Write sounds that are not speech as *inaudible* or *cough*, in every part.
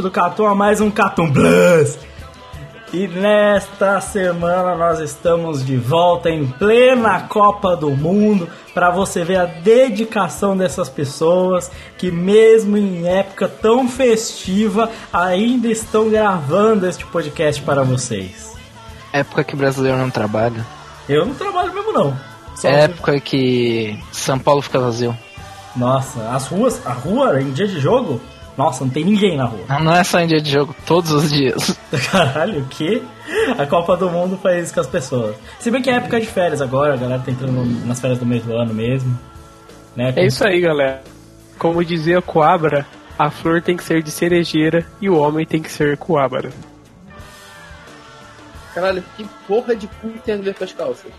Ouvinte do Catum, a mais um Catum Plus. E nesta semana nós estamos de volta em plena Copa do Mundo para você ver a dedicação dessas pessoas que mesmo em época tão festiva ainda estão gravando este podcast para vocês. Época que brasileiro não trabalha. Eu não trabalho mesmo não. Só É época que São Paulo fica vazio. Nossa, as ruas, a rua em dia de jogo? Nossa, não tem ninguém na rua. Não, é só em dia de jogo, todos os dias. *laughs* Caralho, o que? A Copa do Mundo faz isso com as pessoas. Se bem que é época de férias agora, a galera tá entrando nas férias do mês do ano mesmo. Né? É isso aí, galera. Como dizia Coabra, a flor tem que ser de cerejeira e o homem tem que ser coabra. Caralho, que porra de cu tem a ver com as calças?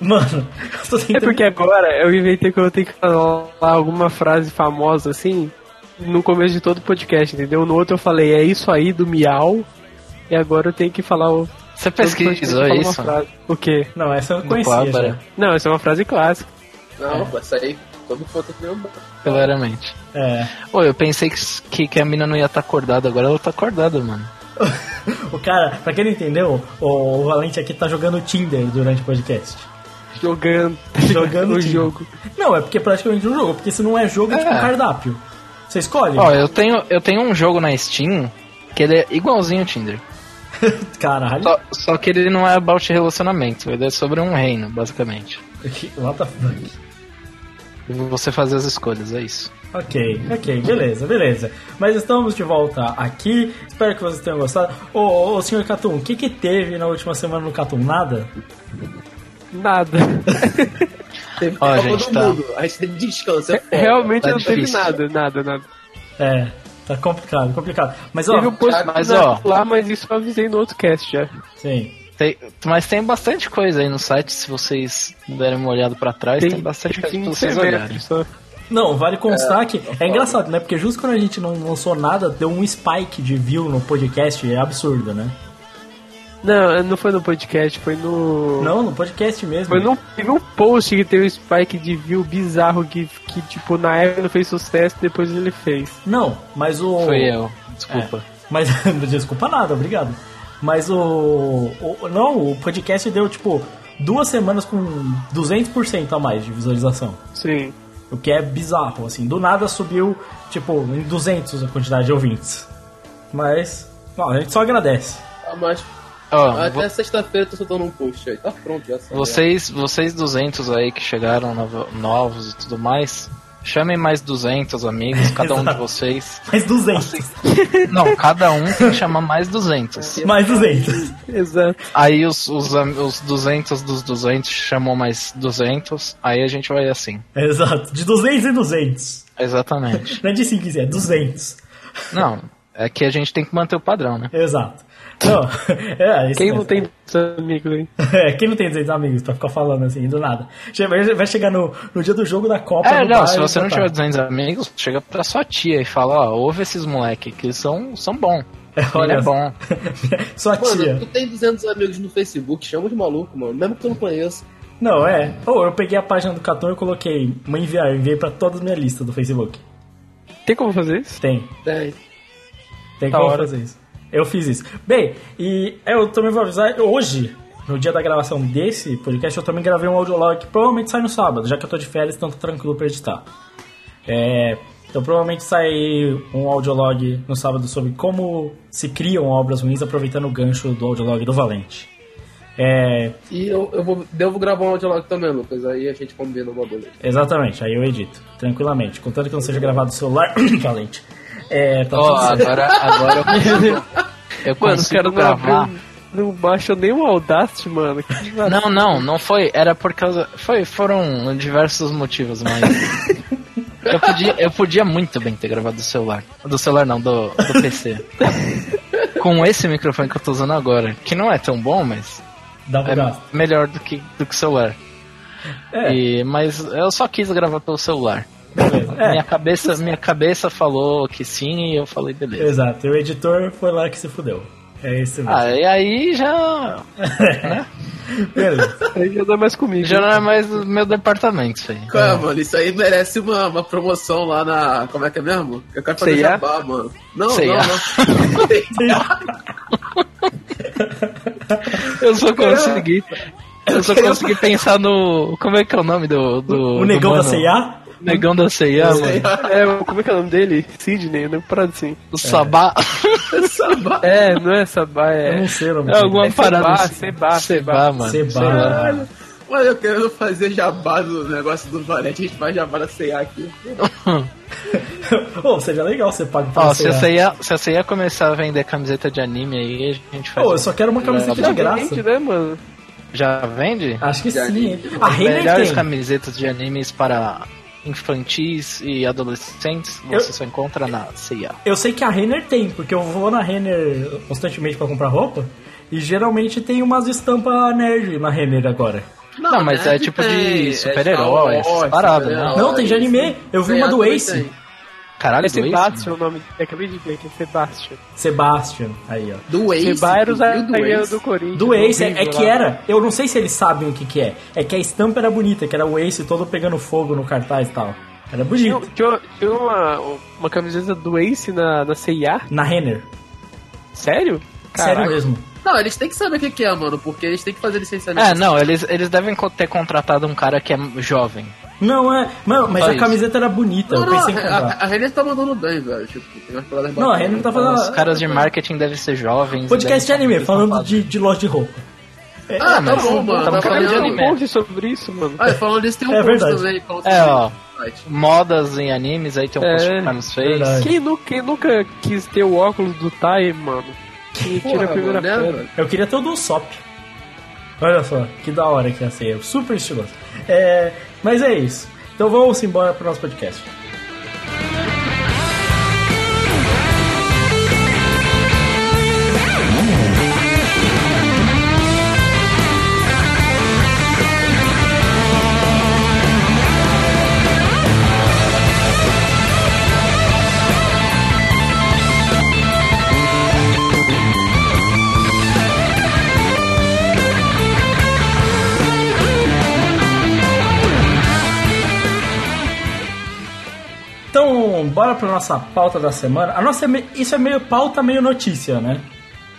Mano, eu tô É tentando... porque agora eu inventei que eu tenho que falar alguma frase famosa assim no começo de todo o podcast, entendeu? No outro eu falei, é isso aí do miau, e agora eu tenho que falar o. Você pesquisou isso? frase. O quê? Não, essa eu conhecia. Não, essa é uma frase clássica. Não, pô, essa aí, todo foto meu Claramente. É. Ô, eu pensei que, que, que a mina não ia estar acordada, agora ela tá acordada, mano. *laughs* o cara, pra quem não entendeu, o Valente aqui tá jogando Tinder durante o podcast. Jogando, Jogando *laughs* o Tinder. jogo. Não, é porque é praticamente um jogo, porque se não é jogo, é tipo É. um cardápio. Você escolhe? Ó, eu tenho, eu tenho um jogo na Steam que ele é igualzinho ao Tinder. *laughs* Caralho. Só, só que ele não é about relacionamento, ele é sobre um reino, basicamente. What the fuck? E você fazer as escolhas, é isso. Ok, ok, beleza, beleza. Mas estamos de volta aqui. Espero que vocês tenham gostado. Ô, ô, ô senhor Catum, o que que teve na última semana no Catum? Nada? Nada. *laughs* Teve Ó, Copa gente, do tá. Mundo, aí você descansa, é. Realmente tá não teve difícil. nada, nada, nada. É, tá complicado, complicado. Mas ó, Teve um post mas, ó. lá, mas isso eu avisei no outro cast já. sim. Tem- mas tem bastante coisa aí no site, se vocês derem uma olhada pra trás, tem, bastante coisa pra 15 vocês olharem. só. Não, vale constar que é engraçado, né? Porque justo quando a gente não lançou nada, deu um spike de view no podcast, é absurdo, né? Não, não foi no podcast, foi no. Não, no podcast mesmo. Foi num, teve um post que teve um spike de view bizarro que, que, tipo, na época não fez sucesso, depois ele fez. Não, mas o. Foi eu, desculpa. Mas *laughs* desculpa nada, obrigado. Mas o, o- Não, o podcast deu tipo duas semanas com 200% a mais de visualização. Sim. O que é bizarro, assim. Do nada subiu, tipo, em 200 a quantidade de ouvintes. Mas. Não, a gente só agradece. Ah, mas Ó, até vo- sexta-feira eu tô soltando um post aí. Tá pronto já. sabe? vocês, vocês 200 aí que chegaram novo- novos e tudo mais, chamem mais 200 amigos, *laughs* cada um de vocês. Mais 200. Não, cada um tem que chamar mais 200. *laughs* Mais 200. Exato. Aí os, os, os 200 dos 200 chamam mais 200, aí a gente vai assim. Exato. De 200 em 200. Exatamente. Não é de 5 é 200. Não, é que a gente tem que manter o padrão, né? Exato. Não, *laughs* é, isso Quem mesmo. não tem amigos aí? *laughs* É, quem não tem 200 amigos pra ficar falando assim, do nada? Vai chegar no, no dia do jogo da Copa. É, não, se você não tá. tiver 200 amigos, chega pra sua tia e fala, ó, ouve esses moleque, que eles são, são bons. É, Ele olha, é bom. *laughs* Sua Mano, tia. tu tem 200 amigos no Facebook, chama de maluco, mano. Mesmo que tu não conheça. Não, é. Ou eu peguei a página do Catum e coloquei uma enviar, eu enviei pra toda a minha lista do Facebook. Tem como fazer isso? Tem. Tem. Tem Da como hora. fazer isso. Eu fiz isso. Bem, e eu também vou avisar, hoje, no dia da gravação desse podcast, eu também gravei um audiolog que provavelmente sai no sábado, já que eu tô de férias, então tá tranquilo pra editar. É, então provavelmente sai um audiolog no sábado sobre como se criam obras ruins aproveitando o gancho do audiolog do Valente. É, E eu, eu vou, devo gravar um audiolog também, Lucas. Aí a gente combina uma beleza. exatamente, aí eu edito, tranquilamente. Contanto que não seja gravado do celular, *coughs* Valente. É, tá certo. agora, agora eu *laughs* consigo, eu Mano, os consigo caras não, gravar. abriu- não baixam nem o Audacity, mano. Que Não, não, não foi. Era por causa. Foi, foram diversos motivos, mas. *laughs* Eu podia, eu podia muito bem ter gravado do celular. Do celular não, do, do PC. Com esse microfone que eu tô usando agora. Que não é tão bom, mas Dá pra é melhor do que, do que o celular. É, E, mas eu só quis gravar pelo celular. Beleza. É, Minha cabeça, minha cabeça falou que sim e eu falei beleza. exato. E o editor foi lá que se fudeu. É isso mesmo. Ah, e aí já. *laughs* Beleza. Aí já dá mais comigo. Já não é mais do meu departamento isso aí. Cara, mano, isso aí merece uma, uma promoção lá na. Como é que é mesmo? Eu quero fazer jabá, mano. Não, C&A. não, não. *laughs* Eu só consegui. Eu só consegui pensar no. Como é que é o nome do. do o do negão da mano? CIA? Negão da CIA, mano. É, como é que é o nome dele? Sidney, né? Parado assim. O Sabá. *laughs* Sabá. É, não é Sabá, Eu é. não sei o nome É alguma É parada. Seba, assim. Seba, Seba, mano. Lá. Mano, eu querendo fazer jabá do negócio do Valente, a gente faz jabá da C&A aqui. *laughs* Ô, seria legal você paga pra Ó, se CIA. você, ia, se você ia começar a vender camiseta de anime aí, a gente faz. Pô, eu só quero uma camiseta de graça. vende, né, mano? Já vende? Acho que De sim. anime. A Renner Melhores tem. camisetas de animes para infantis e adolescentes, Eu- você só encontra na CIA. Eu sei que a Renner tem, porque eu vou na Renner constantemente pra comprar roupa. E geralmente tem umas estampas nerd na Renner agora. Não, mas né, é tipo tem- de é super-heróis, Star Wars, parada, né? Não, tem de anime. Eu vi uma do Ace. tem. Caralho, É? Sebastian o nome. Eu acabei de ver que é Sebastian. Sebastian. Aí, ó. Do Ace. Seba era do do Corinthians. Do Ace, é, é que era. Eu não sei se eles sabem o que, que é. É que a estampa era bonita, que era o Ace todo pegando fogo no cartaz e tal. Era bonito. tinha, tinha uma, uma camiseta do Ace na, na CIA? Na Renner. Sério? Sério Caraca. mesmo. Não, eles têm que saber o que que é, mano, porque eles têm que fazer licenciamento. É, não, eles, eles devem ter contratado um cara que é jovem. Não, é. Mano, mas Só a isso. camiseta era bonita. Não, eu não, pensei em a, comprar. a, a Renner tá mandando bem, velho. Tipo, tem umas paradas Não, a. Renner tá fazendo. Os caras de marketing devem ser jovens. Podcast de anime, falando de, de loja de roupa. Ah, tá mas bom, mano. Tá falando de um anime. post sobre isso, mano. Ah, falando nisso, tem um É post verdade. também. falando É, ó. Modas em animes, aí tem um post É, que o Carlos fez. Quem, nu- quem nunca quis ter o óculos do Tai, mano? Que tira a primeira mano, né, pedra. velho? Eu queria ter o do Sop. Olha só, que da hora que ia ser. Super estiloso. É, mas é isso. Então vamos embora pro nosso podcast. Bora pra nossa pauta da semana. A nossa é isso é meio pauta, meio notícia, né?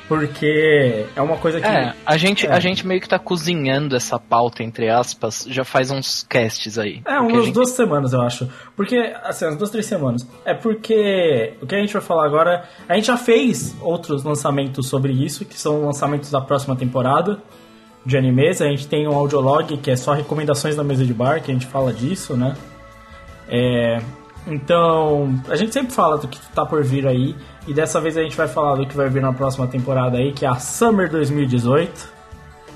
Porque é uma coisa que. É, a gente, É. a gente meio que tá cozinhando essa pauta, entre aspas, já faz uns casts aí. É, a umas gente- duas semanas, eu acho. Porque, assim, umas duas, três semanas. É porque o que a gente vai falar agora. A gente já fez outros lançamentos sobre isso, que são lançamentos da próxima temporada de animes. A gente tem um audiolog que é só recomendações da mesa de bar, que a gente fala disso, né? É, então, a gente sempre fala do que tá por vir aí. E dessa vez a gente vai falar do que vai vir na próxima temporada aí, que é a Summer 2018.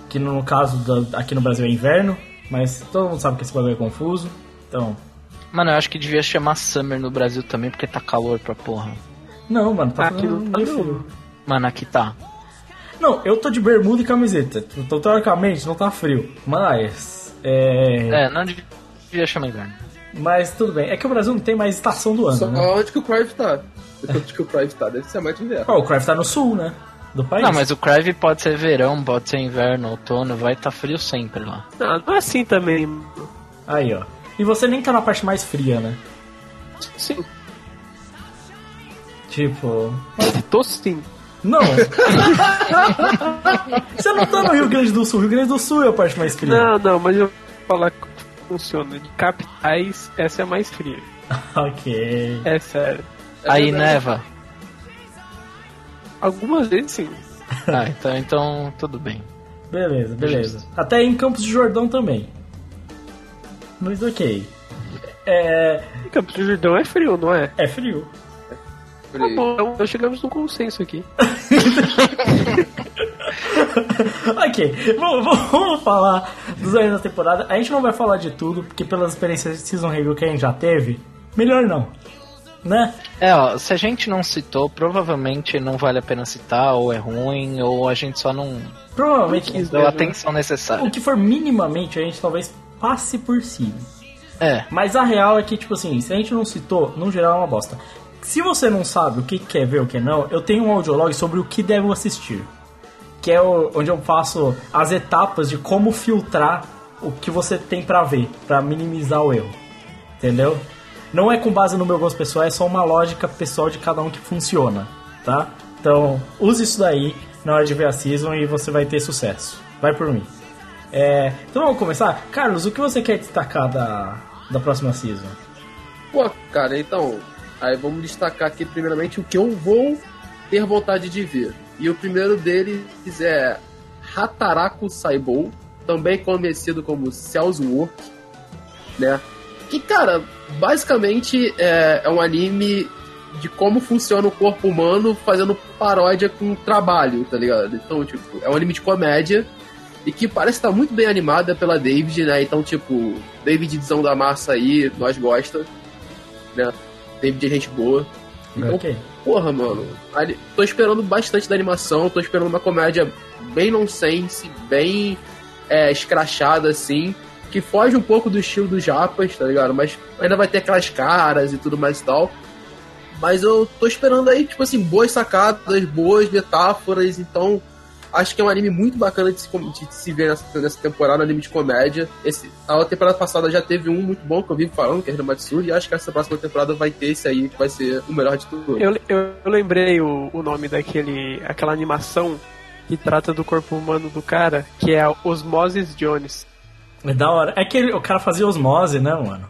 Que no caso da- aqui no Brasil é inverno, mas todo mundo sabe que esse bagulho é confuso. Então. Mano, eu acho que devia chamar Summer no Brasil também, porque tá calor pra porra. Não, mano, tá Aqui fazendo não tá meio frio. Mano, aqui tá. Não, eu tô de bermuda e camiseta. Então, teoricamente, não tá frio. Mas. É... É, não devia chamar inverno. Mas tudo bem. É que o Brasil não tem mais estação do ano, Só né? onde que o Crive tá? Onde que o Crive tá? Deve ser mais de inverno. Ó, o Craft tá no sul, né? Do país. Não, mas o Crive pode ser verão, pode ser inverno, outono, vai tá frio sempre lá. Não, não é assim também. Aí, ó. E você nem tá na parte mais fria, né? Sim, Tipo. tô sim. Não. *laughs* Você não tá no Rio Grande do Sul. Rio Grande do Sul é a parte mais fria. Não, não, mas eu vou falar funciona. De capitais, essa é a mais fria. *laughs* ok. É sério. Aí neva. Algumas vezes sim. *laughs* Ah, então, então tudo bem. Beleza, beleza. Até em Campos de Jordão também. Mas ok. É, Em Campos do Jordão é frio, não é? é frio. Tá bom, então nós chegamos num consenso aqui. *laughs* *laughs* ok, vamos, vamos falar dos anos da temporada. A gente não vai falar de tudo, porque pelas experiências de Season Review que a gente já teve, melhor não. Né? É, ó, se a gente não citou, provavelmente não vale a pena citar, ou é ruim, ou a gente só não Provavelmente quis deu a atenção o necessária. que for minimamente a gente talvez passe por cima. É, Mas a real é que, tipo assim, se a gente não citou, no geral é uma bosta. Se você não sabe o que quer ver o que não, eu tenho um audiolog sobre o que devo assistir. Que é o- onde eu faço as etapas de como filtrar o que você tem pra ver, pra minimizar o erro. Entendeu? Não é com base no meu gosto pessoal, é só uma lógica pessoal de cada um que funciona, tá? Então, use isso daí na hora de ver a season e você vai ter sucesso. Vai por mim. É, então vamos começar? Carlos, o que você quer destacar da, da próxima season? Pô, cara, então, aí vamos destacar aqui primeiramente o que eu vou ter vontade de ver. E o primeiro deles é Hataraku Saibou, também conhecido como Cells Work, né? Que, cara, basicamente é, é um anime de como funciona o corpo humano fazendo paródia com trabalho, tá ligado? Então, tipo, é um anime de comédia e que parece estar muito bem animada pela David, né? Então, tipo, Davidzão da massa aí, nós gosta, né? David é gente boa. Então, Ok. Porra, mano, tô esperando bastante da animação, tô esperando uma comédia bem nonsense, bem é, escrachada, assim, que foge um pouco do estilo dos japas, tá ligado? Mas ainda vai ter aquelas caras e tudo mais e tal. Mas eu tô esperando aí, tipo assim, boas sacadas, boas metáforas, então acho que é um anime muito bacana de se, de se ver nessa, nessa temporada, um anime de comédia. Esse, a temporada passada já teve um muito bom que eu vivo falando, que é o Matsuri, e acho que essa próxima temporada vai ter esse aí, que vai ser o melhor de tudo. Eu, eu, eu lembrei o, o nome daquele. aquela animação que trata do corpo humano do cara, que é Osmosis Jones. É da hora. É que ele- o cara fazia osmose, né, mano?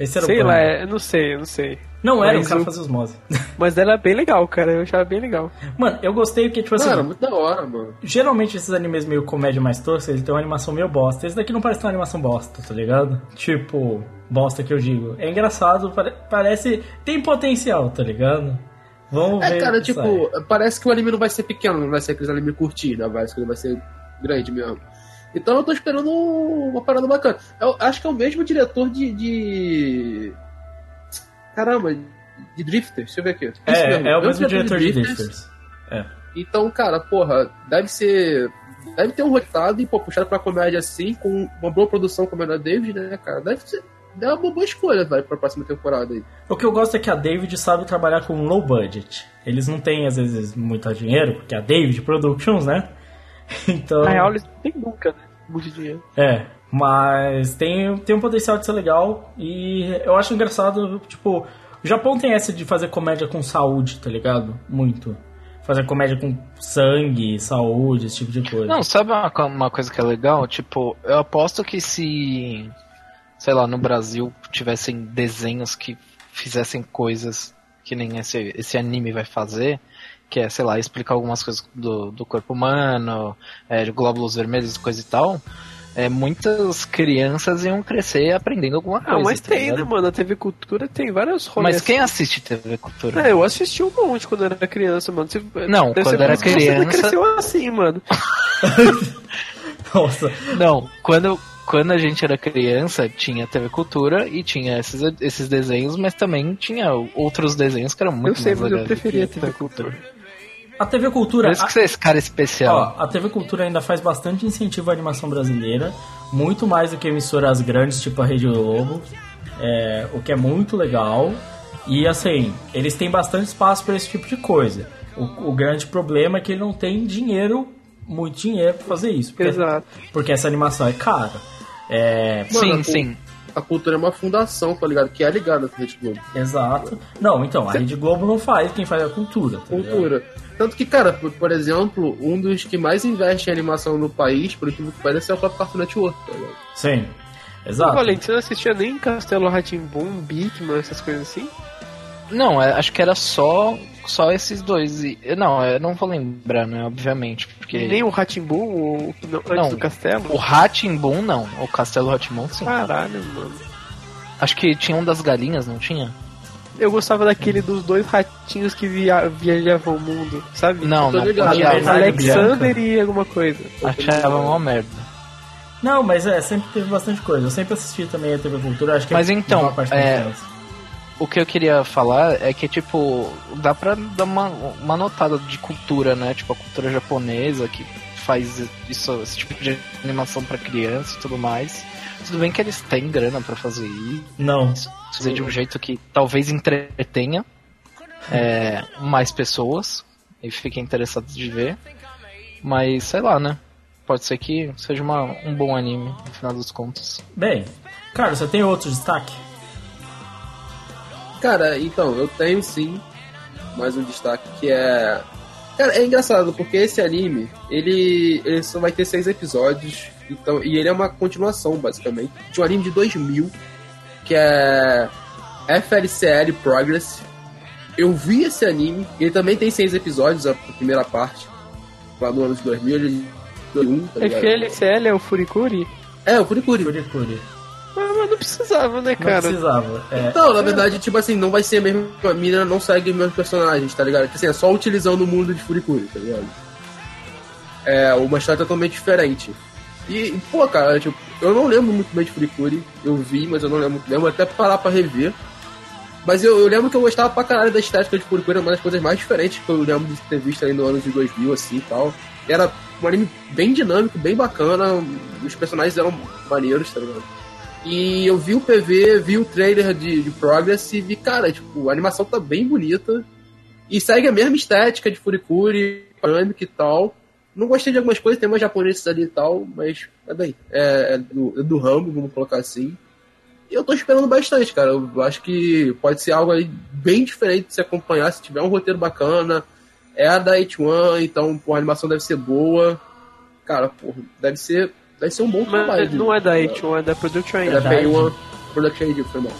Esse era Sei o plano. lá, é, eu não sei, eu não sei. Não era, Mas o cara o- fazia osmose. *laughs* Mas ela é bem legal, cara. Eu achava bem legal. Mano, eu gostei porque, tipo assim, Cara, muito da hora, mano. geralmente esses animes meio comédia mais tosca, eles têm uma animação meio bosta. Esse daqui não parece ter uma animação bosta, tá ligado? Tipo, bosta que eu digo. É engraçado, pare- parece. tem potencial, tá ligado? Vamos ver. É, cara, tipo, sai. parece que o anime não vai ser pequeno, não vai ser aqueles anime curtinho? Parece que ele vai ser grande mesmo. Então eu tô esperando uma parada bacana. Eu acho que é o mesmo diretor de. de... Caramba, de Drifters, deixa eu ver aqui. Isso mesmo, É, é o mesmo diretor de Drifters. Então, cara, porra, deve ser. Deve ter um rotado e, pô, puxado pra comédia assim, com uma boa produção como é da David, né, cara? Deve ser. É uma boa escolha, vai, pra próxima temporada aí. O que eu gosto é que a David sabe trabalhar com low budget. Eles não têm, às vezes, muito dinheiro, porque é a David Productions, né? *laughs* Então. Na real, eles não tem nunca, né? Muito dinheiro. É, mas tem, tem um potencial de ser legal e eu acho engraçado, tipo, o Japão tem essa de fazer comédia com saúde, tá ligado? Muito. Fazer comédia com sangue, saúde, esse tipo de coisa. Não, sabe uma, uma coisa que é legal? Tipo, eu aposto que se, sei lá, no Brasil tivessem desenhos que fizessem coisas que nem esse, esse anime vai fazer, que é, sei lá, explicar algumas coisas do, do corpo humano, é, de glóbulos vermelhos, coisa e tal, é, muitas crianças iam crescer aprendendo alguma Ah, coisa. mas tá tem, né, ligado? mano? A TV Cultura tem vários rolês. Mas quem assiste TV Cultura? É, eu assisti um monte quando era criança, mano. Você- Não, quando era que Você criança- cresceu assim, mano. *laughs* Nossa, Não, quando, quando a gente era criança, tinha TV Cultura e tinha esses, esses desenhos, mas também tinha outros desenhos que eram muito eu sei, mais mas eu preferia TV Cultura. A TV Cultura. Por isso que você é esse cara especial. Ó, a TV Cultura ainda faz bastante incentivo à animação brasileira, muito mais do que emissoras grandes, tipo a Rede Globo, é, o que é muito legal. E assim, eles têm bastante espaço para esse tipo de coisa. O, o grande problema é que ele não tem dinheiro, muito dinheiro para fazer isso. Porque, Exato. porque essa animação é cara. É, sim, Mano, sim. a cultura é uma fundação, tá ligado? Que é ligada à Rede Globo. Exato. Não, então, a Rede Globo não faz, quem faz é a cultura. Tá cultura. Tanto que, cara, por, por, exemplo, um dos que mais investe em animação no país, por aquilo que parece, é o próprio Cartoon Network, tá ligado? Sim. Exato. Valente, você não assistia nem Castelo Ratimbum, Bigman, essas coisas assim? Não, é, acho que era só só esses dois. E, não, eu não vou lembrar, né? Obviamente. Porque... Nem o Ratimbum antes não, do castelo? O Ratimbum não. O Castelo Ratimbum sim. Caralho, mano. Acho que tinha um das galinhas, não tinha? Eu gostava daquele dos dois ratinhos que via, viajavam o mundo, sabe? Não, não. Alexander e alguma coisa. Achava uma merda. Não, mas é, sempre teve bastante coisa. Eu sempre assisti também a TV Cultura, acho que Mas é então, é, o que eu queria falar é que, tipo, dá pra dar uma, uma notada de cultura, né? Tipo, a cultura japonesa que faz isso, esse tipo de animação para criança e tudo mais. Tudo bem que eles têm grana para fazer isso. Não. Fazer de um jeito que talvez entretenha é, mais pessoas e fiquem interessados de ver. Mas sei lá, né? Pode ser que seja uma, um bom anime, no final dos contos. Bem, cara, você tem outro destaque? Cara, então, eu tenho sim mais um destaque que é. Cara, é engraçado, porque esse anime, ele, ele só vai ter seis episódios, então, e ele é uma continuação, basicamente, de um anime de 2000, que é FLCL Progress. Eu vi esse anime, ele também tem seis episódios, a primeira parte, lá no ano de 2000, ele 2001, tá FLCL é o Furikuri? É, o Furikuri. Furikuri. Mas, mas não precisava, né, cara? Não precisava. É. Então, na verdade, tipo assim, não vai ser a mesma. A mina não segue meus personagens, tá ligado? Tipo assim, é só utilizando o mundo de Furikuri, tá ligado? É uma história totalmente diferente. E, pô, cara, tipo, eu não lembro muito bem de Furikuri. Eu vi, mas eu não lembro muito. Lembro até parar pra rever. Mas eu, eu, lembro que eu gostava pra caralho da estética de Furikuri, uma das coisas mais diferentes que eu lembro de ter visto aí no ano de 2000, assim e tal. Era um anime bem dinâmico, bem bacana, os personagens eram maneiros, tá ligado? E eu vi o PV, vi o trailer de, de Progress e vi, cara, tipo, a animação tá bem bonita. E segue a mesma estética de Furikuri, dinâmica e tal. Não gostei de algumas coisas, tem mais japoneses ali e tal, mas é bem, é, é, do, é do ramo, vamos colocar assim. E eu tô esperando bastante, cara. Eu acho que pode ser algo aí bem diferente de se acompanhar, se tiver um roteiro bacana. É a da H1, então pô, a animação deve ser boa. Cara, pô, deve ser Vai ser um bom trabalho. Não é da H1, é da Production ID. É da P1 Production ID, foi mal.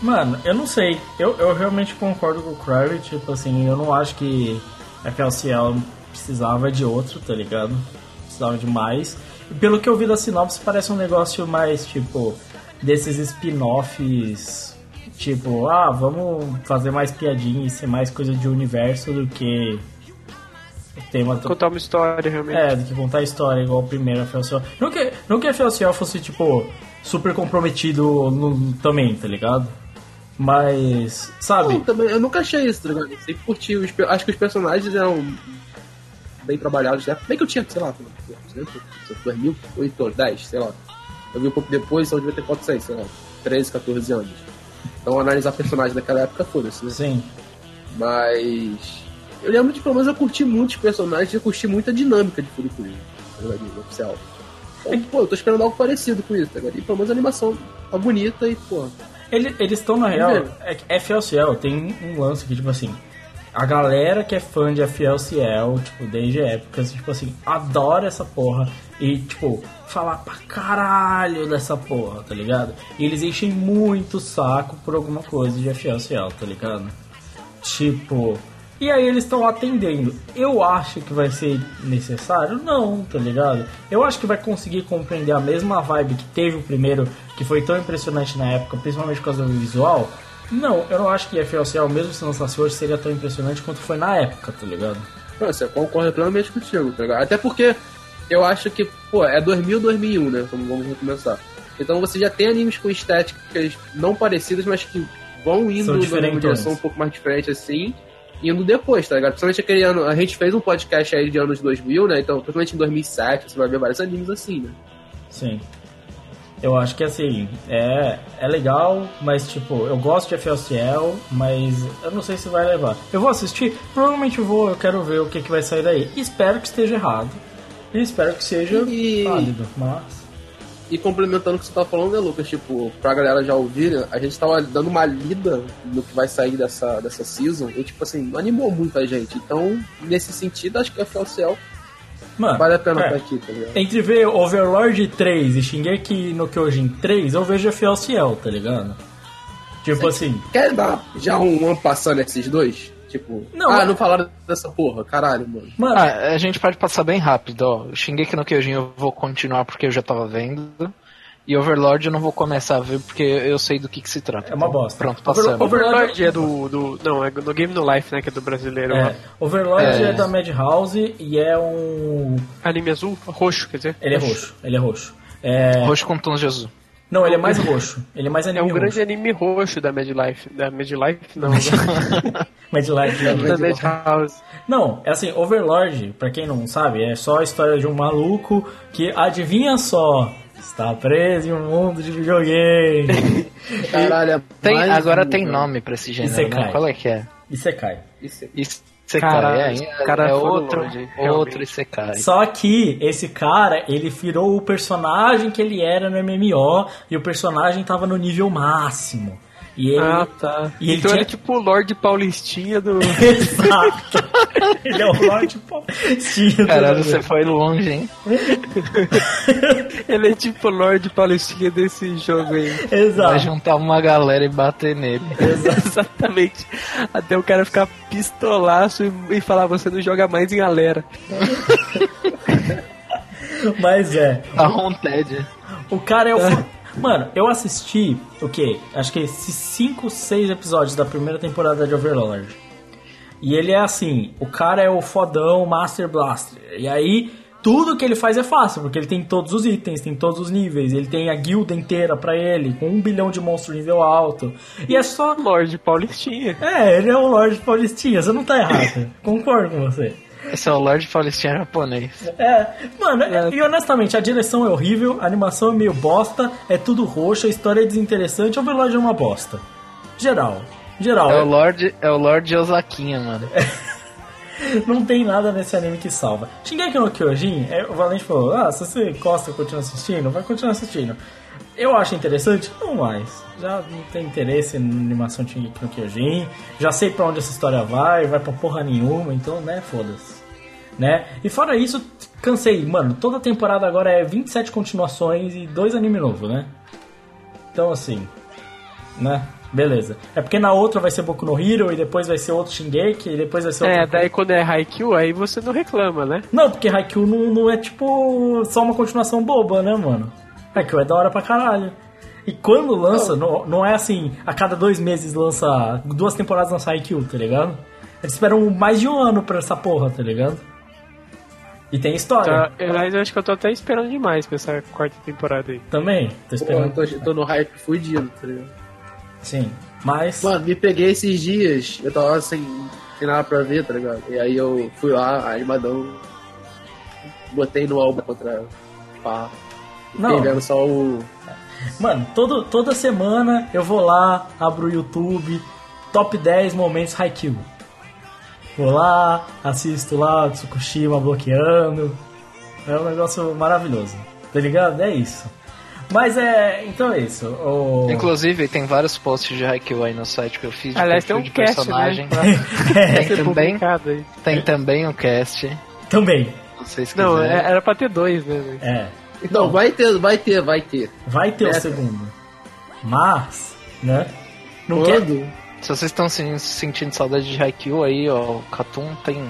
Mano, eu não sei. Eu, eu realmente concordo com o Crowley. Tipo assim, eu não acho que a FLCL precisava de outro, tá ligado? Precisava de mais. E pelo que eu vi da sinopse, parece um negócio mais, tipo, desses spin-offs. Tipo, ah, vamos fazer mais piadinha e ser mais coisa de universo do que tema. Contar uma história, realmente. É, do que contar a história, igual o primeiro FLCL. Não que, não que a FLCL fosse, tipo, super comprometido no, também, tá ligado? Mas, sabe? Não, também, eu nunca achei isso, tá ligado? Eu sempre curti. Os, acho que os personagens eram bem trabalhados, né? Bem que eu tinha, sei lá, 2008 ou 10, sei lá. Eu vi um pouco depois, então eu devia ter foto 6, sei lá, 13, 14 anos. Então analisar personagens daquela época, foda-se, né? Sim. Mas eu lembro de pelo menos eu curti muitos personagens, eu curti muita dinâmica de Furikuri, na oficial. Então, pô, eu tô esperando algo parecido com isso, tá ligado? E pelo menos a animação tá bonita e, pô. Ele, eles estão na real. É, é FLCL, tem um lance que, tipo assim. A galera que é fã de FLCL, tipo, desde épocas, tipo assim, adora essa porra. E, tipo, falar pra caralho dessa porra, tá ligado? E eles enchem muito saco por alguma coisa de FLCL, tá ligado? Tipo, e aí eles estão atendendo. Eu acho que vai ser necessário? Não, tá ligado? Eu acho que vai conseguir compreender a mesma vibe que teve o primeiro, que foi tão impressionante na época, principalmente por causa do visual. Não, eu não acho que FLCL, mesmo se lançasse hoje, seria tão impressionante quanto foi na época, tá ligado? Nossa, eu concordo plenamente contigo, tá ligado? Até porque eu acho que, pô, é 2000, 2001, né? Como vamos começar. Então você já tem animes com estéticas não parecidas, mas que vão indo numa direção um pouco mais diferente assim indo depois, tá ligado? Principalmente aquele ano, a gente fez um podcast aí de anos 2000, né? Então, principalmente em 2007, você vai ver vários animes assim, né? Sim. Eu acho que assim, é, é legal, mas tipo, eu gosto de FLCL, mas eu não sei se vai levar. Eu vou assistir, provavelmente eu vou, eu quero ver o que, que vai sair daí. Espero que esteja errado. E espero que seja e... válido, mas. E complementando o que você tá falando, né, Lucas? Tipo, pra galera já ouvir, a gente tava dando uma lida no que vai sair dessa, dessa season e, tipo assim, não animou muita gente. Então, nesse sentido, acho que a FLCL Mano, vale a pena é. estar aqui, tá ligado? Entre ver Overlord 3 e Shingeki no Kyojin 3, eu vejo FLCL, tá ligado? Tipo assim, Quer dar já um ano passando nesses dois? Tipo, Não, ah, mas- não falaram dessa porra, caralho, mano. mano, Ah, a gente pode passar bem rápido, ó. Shingeki no Kyojin eu vou continuar porque eu já tava vendo. E Overlord eu não vou começar a ver porque eu sei do que, que se trata. É uma Então, bosta. Pronto, over- Overlord é do, do. Não, é no Game No Life, né? Que é do brasileiro. é. Overlord é. É. da Madhouse e é um. Anime azul? Roxo, quer dizer. Ele é roxo, ele é roxo. É... Roxo com tons de azul. Não, ele é mais roxo. Ele é mais É anime um roxo. grande anime roxo da Mad Life. Da Mad Life? Não, Madlife, da *laughs* Madhouse. Não, é assim, Overlord, pra quem não sabe, é só a história de um maluco que, adivinha só, está preso em um mundo de videogame. *laughs* Caralho, é Tem, agora tem nome pra esse gênero, Isekai. né? Qual é que é? Isso é- Isekai, Caralho, é, é, caras é foram outro, longe, outro Isekai. Só que esse cara, ele virou o personagem que ele era no MMO e o personagem tava no nível máximo. E ele. Ah, tá. E ele então tinha- ele é tipo o Lorde Paulistinha do. *laughs* Exato! *laughs* ele é o Lorde Paulistinha. Caralho, você foi longe, hein? *laughs* ele é tipo o Lorde Paulistinha desse jogo aí. Vai Exato. juntar uma galera e bater nele. *laughs* Exatamente. Até o cara ficar pistolaço e, e falar: você não joga mais em galera. Mas é. A Haunted. O cara é o. Mano, eu assisti o quê? Acho que esses 5, 6 episódios da primeira temporada de Overlord. E ele é assim: o cara é o fodão Master Blaster. E aí, tudo que ele faz é fácil, porque ele tem todos os itens, tem todos os níveis, ele tem a guilda inteira pra ele, com um bilhão de monstros nível alto. E é só. Lorde Paulistinha. É, ele é o Lorde Paulistinha, você não tá errado. *laughs* Concordo com você. Esse é o Lorde Paulistinha japonês. É, mano, e honestamente, a direção é horrível, a animação é meio bosta, é tudo roxo, a história é desinteressante, o Overlord é uma bosta. Geral. Geral. É o Lorde, é o Lorde Osaquinha, mano. *laughs* Não tem nada nesse anime que salva. Shingeki no Kyojin, é, o Valente falou, ah, se você gosta e continua assistindo, vai continuar assistindo. Eu acho interessante? Não mais. Já não tem interesse na animação de Shingeki no Kyojin. Já sei pra onde essa história vai, vai pra porra nenhuma, então, né, foda-se. Né? E fora isso, cansei. Mano, toda temporada agora é 27 continuações e dois anime novo, né? Então, assim, né? Beleza. É porque na outra vai ser Boku no Hero e depois vai ser outro Shingeki e depois vai ser outro... É, daí quando é Haikyuu, aí você não reclama, né? Não, porque Haikyuu não, não é tipo só uma continuação boba, né, mano? Haikyuu é da hora pra caralho. E quando lança, não, não é assim, a cada dois meses lança, duas temporadas lança Haikyuu, tá ligado? Eles esperam mais de um ano pra essa porra, tá ligado? E tem história Tá, eu- mas eu acho que eu tô até esperando demais pra essa quarta temporada aí. também. Tô Pô, esperando. eu tô, tô no hype fudido, tá ligado? Sim. Mas. Mano, me peguei esses dias, eu tava sem, sem nada pra ver, tá ligado? E aí eu fui lá, animadão, botei no álbum contra pá. Não. fiquei vendo só o. Mano, todo, toda semana eu vou lá, abro o YouTube, top 10 momentos Haikyuu. Vou lá, assisto lá Tsukushima bloqueando. É um negócio maravilhoso. Tá ligado? É isso. Mas é. Então é isso. O... Inclusive, tem vários posts de Haikyuu aí no site que eu fiz de Aliás, tem um de cast, personagem. né? *laughs* Tem Ser também, tem também o cast, Também. se vocês Não, quiserem. é- era pra ter dois, né? É. Não, vai ter, vai ter, vai ter. Vai ter o segundo. Mas, né? Não quer. Quando? Se vocês estão se sentindo saudade de Haikyuu aí, ó, o Katum tem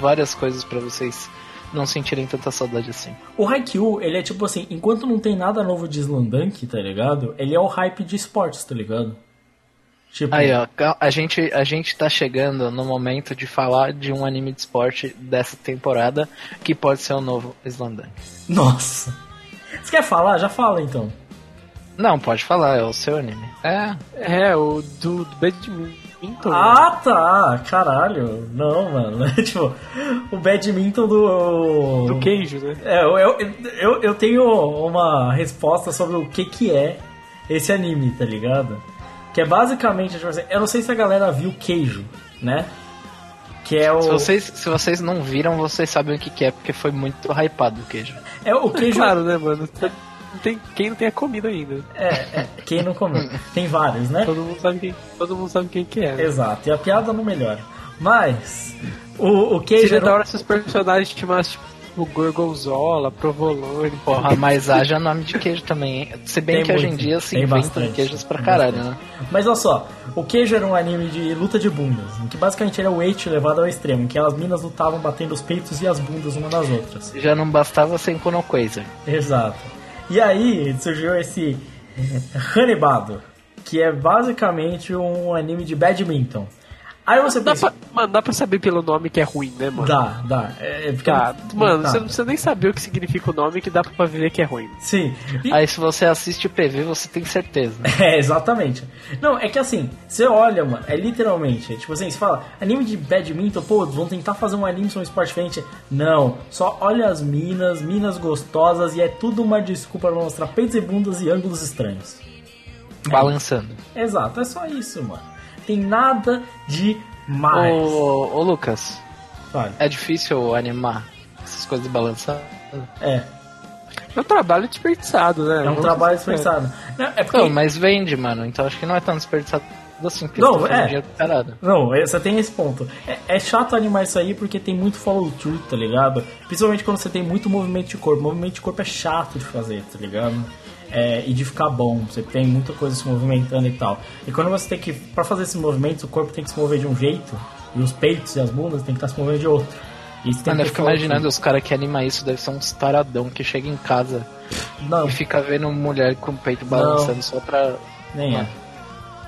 várias coisas pra vocês não sentirem tanta saudade assim. O Haikyuu, ele é tipo assim, enquanto não tem nada novo de Slandunk, tá ligado? Ele é o hype de esportes, tá ligado? Tipo, Aí, ó, a gente, a gente tá chegando no momento de falar de um anime de esporte dessa temporada que pode ser o novo Slandunk. nossa. Você quer falar? Já fala então. Não, pode falar, é o seu anime. É, É, o do, do Badminton. Ah, tá. Caralho. Não, mano. *laughs* tipo, o badminton do. Do queijo, né? É, eu, eu, eu, tenho uma resposta sobre o que que é esse anime, tá ligado? Que é basicamente, tipo assim, eu não sei se a galera viu Queijo, né? Que é o. se vocês, se vocês não viram, vocês sabem o que, que é, porque foi muito hypado o queijo. É o *laughs* É Queijo. claro, né, mano? Tem, quem não tenha comido ainda. É, é, quem não comeu. Tem vários, né? Todo mundo sabe quem, todo mundo sabe quem que é. né? Exato, e a piada não melhora. Mas, o, o queijo. Seria da hora se os personagens chamassem tipo Gorgonzola, Provolone. Porra, mas haja nome de queijo também, hein? Se bem Tem que hoje em muito, dia se inventam bastante, queijos pra caralho, bastante. né? Mas olha só, o queijo era um anime de luta de bundas, em que basicamente era o weight levado ao extremo, em que as minas lutavam batendo os peitos e as bundas uma das outras. Já não bastava sem Kuno Quasar. Exato. E aí surgiu esse Hanebado, que é basicamente um anime de badminton. Aí você Dá pensa, pra, mano, dá pra saber pelo nome que é ruim, né, mano? dá, dá. É, é porque- Tá, mano, Tá. você não precisa nem saber o que significa o nome que dá pra ver que é ruim. Sim. E- Aí se você assiste o PV, você tem certeza. *laughs* É, exatamente. Não, é que assim, você olha, mano, é literalmente, tipo assim, você fala, anime de badminton, pô, vão tentar fazer um anime sobre esporte diferente. Não, só olha as minas, minas gostosas, e é tudo uma desculpa pra mostrar peitos e bundas e ângulos estranhos. Balançando. Exato, é só isso, mano. Tem nada de mais. Ô, ô Lucas, é difícil animar essas coisas balançando? É, É um trabalho desperdiçado, né? é um Vamos trabalho desperdiçado. Não, é porque... Não, mas vende, mano. Então acho que não é tão desperdiçado assim, porque Não, é. Não, é, você tem esse ponto. É, é chato animar isso aí porque tem muito follow through, tá ligado? Principalmente quando você tem muito movimento de corpo. Movimento de corpo é chato de fazer, tá ligado? É, e de ficar bom, você tem muita coisa se movimentando e tal. E quando você tem que, pra fazer esses movimentos, o corpo tem que se mover de um jeito, e os peitos e as bundas tem que estar se movendo de outro. Isso tem Mano, eu fico imaginando os caras que animam isso, deve ser uns taradão que chega em casa. Não, e fica vendo mulher com o peito balançando só pra. nem é.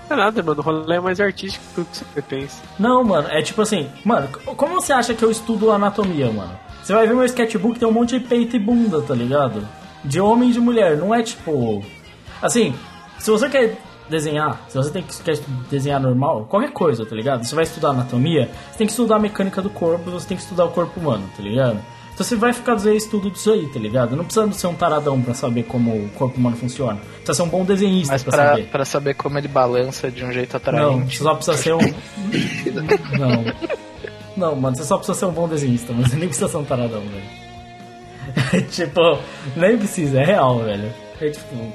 Não é nada, mano. O rolê é mais artístico do que você pensa. Não, mano, é tipo assim, mano, como você acha que eu estudo anatomia, mano? Você vai ver meu sketchbook, tem um monte de peito e bunda, tá ligado? De homem e de mulher, não é tipo. Assim, se você quer desenhar, se você tem que quer desenhar normal, qualquer coisa, tá ligado? Você vai estudar anatomia, você tem que estudar a mecânica do corpo, você tem que estudar o corpo humano, tá ligado? Então você vai ficar fazer estudo disso aí, tá ligado? Não precisa ser um taradão pra saber como o corpo humano funciona. Precisa ser um bom desenhista Mas pra, pra, saber. pra saber como ele balança de um jeito Não, atraente. você só precisa ser um. *laughs* Não. Não, mano, você só precisa ser um bom desenhista, mas você nem precisa ser um taradão, velho. *laughs* tipo, nem precisa, é real, velho. É tipo.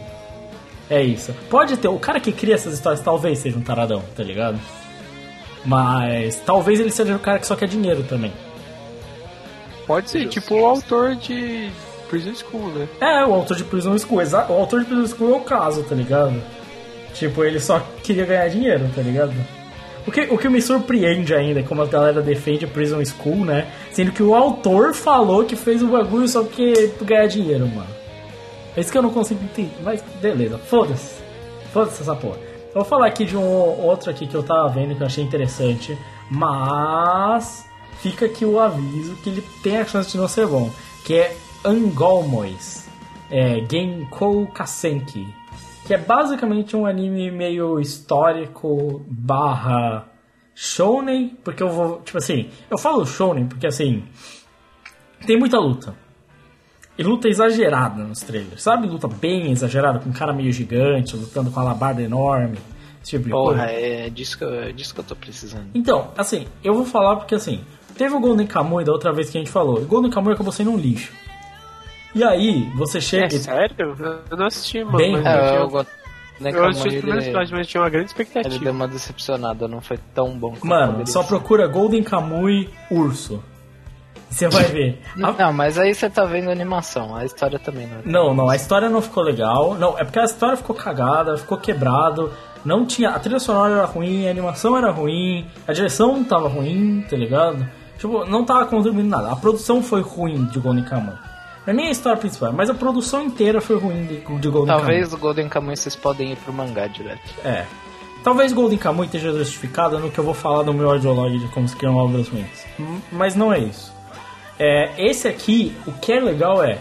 É isso. Pode ter, o cara que cria essas histórias talvez seja um taradão, tá ligado? Mas talvez ele seja o cara que só quer dinheiro também. Pode ser, tipo o autor de Prison School, né? É, o autor de Prison School, exa- o autor de Prison School é o caso, tá ligado? Tipo, ele só queria ganhar dinheiro, tá ligado? O que, o que me surpreende ainda é como a galera defende Prison School, né? Sendo que o autor falou que fez o bagulho só porque ganhar dinheiro, mano. É isso que eu não consigo entender. Mas beleza, foda-se. Foda-se essa porra. Eu vou falar aqui de um outro aqui que eu tava vendo que eu achei interessante. Mas fica aqui o aviso que ele tem a chance de não ser bom. Que é Angolmois. É, Genkou Kasenki. Que é basicamente um anime meio histórico barra shounen. Porque eu vou... Tipo assim, eu falo shounen porque assim... Tem muita luta. E luta exagerada nos trailers, sabe? Luta bem exagerada, com um cara meio gigante, lutando com a alabarda enorme, tipo. Porra, é disso que, eu, é disso que eu tô precisando. Então, assim, eu vou falar porque assim, teve o Golden Kamuy da outra vez que a gente falou, e o Golden Kamuy acabou sendo um lixo. E aí, você chega. É sério? Eu não assisti, mano. Bem eu, É, eu, gosto- né, eu assisti os ele, primeiros episódios, mas tinha uma grande ele expectativa. deu uma decepcionada, não foi tão bom Mano, só ser. procura Golden Kamuy urso. Você vai ver. A- Não, mas aí você tá vendo a animação, a história também não é. Não, não, a história não ficou legal. Não, é porque a história ficou cagada, ficou quebrado. Não tinha. A trilha sonora era ruim, a animação era ruim, a direção tava ruim, tá ligado? Tipo, não tava contribuindo nada. A produção foi ruim de Golden Kamuy. Não é nem a história principal, mas a produção inteira foi ruim de, de Golden Talvez o Golden Kamuy vocês podem ir pro mangá direto. É. Talvez Golden Kamuy esteja justificado no que eu vou falar no meu audiolog de como se criam obras ruins. Mas não é isso. É, esse aqui, o que é legal é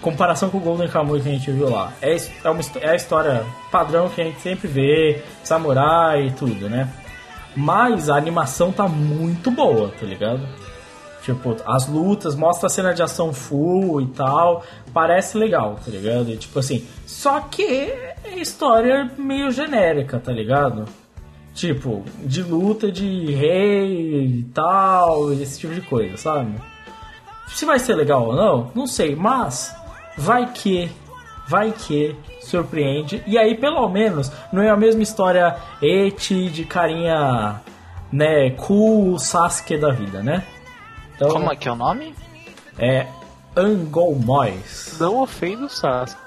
comparação com o Golden Kamuy que a gente viu lá. É, é, uma, é a história padrão que a gente sempre vê, samurai e tudo, né? Mas a animação tá muito boa, tá ligado? Tipo, as lutas, mostra a cena de ação full e tal. Parece legal, tá ligado? E, tipo assim, só que é história meio genérica, tá ligado? Tipo, de luta de rei e tal, esse tipo de coisa, sabe? Se vai ser legal ou não, não sei, mas vai que vai que surpreende. E aí, pelo menos, não é a mesma história eti de carinha, né, cool Sasuke da vida, né? Então, Como é que é o nome? é Angolmois. Não ofenda o Sasuke.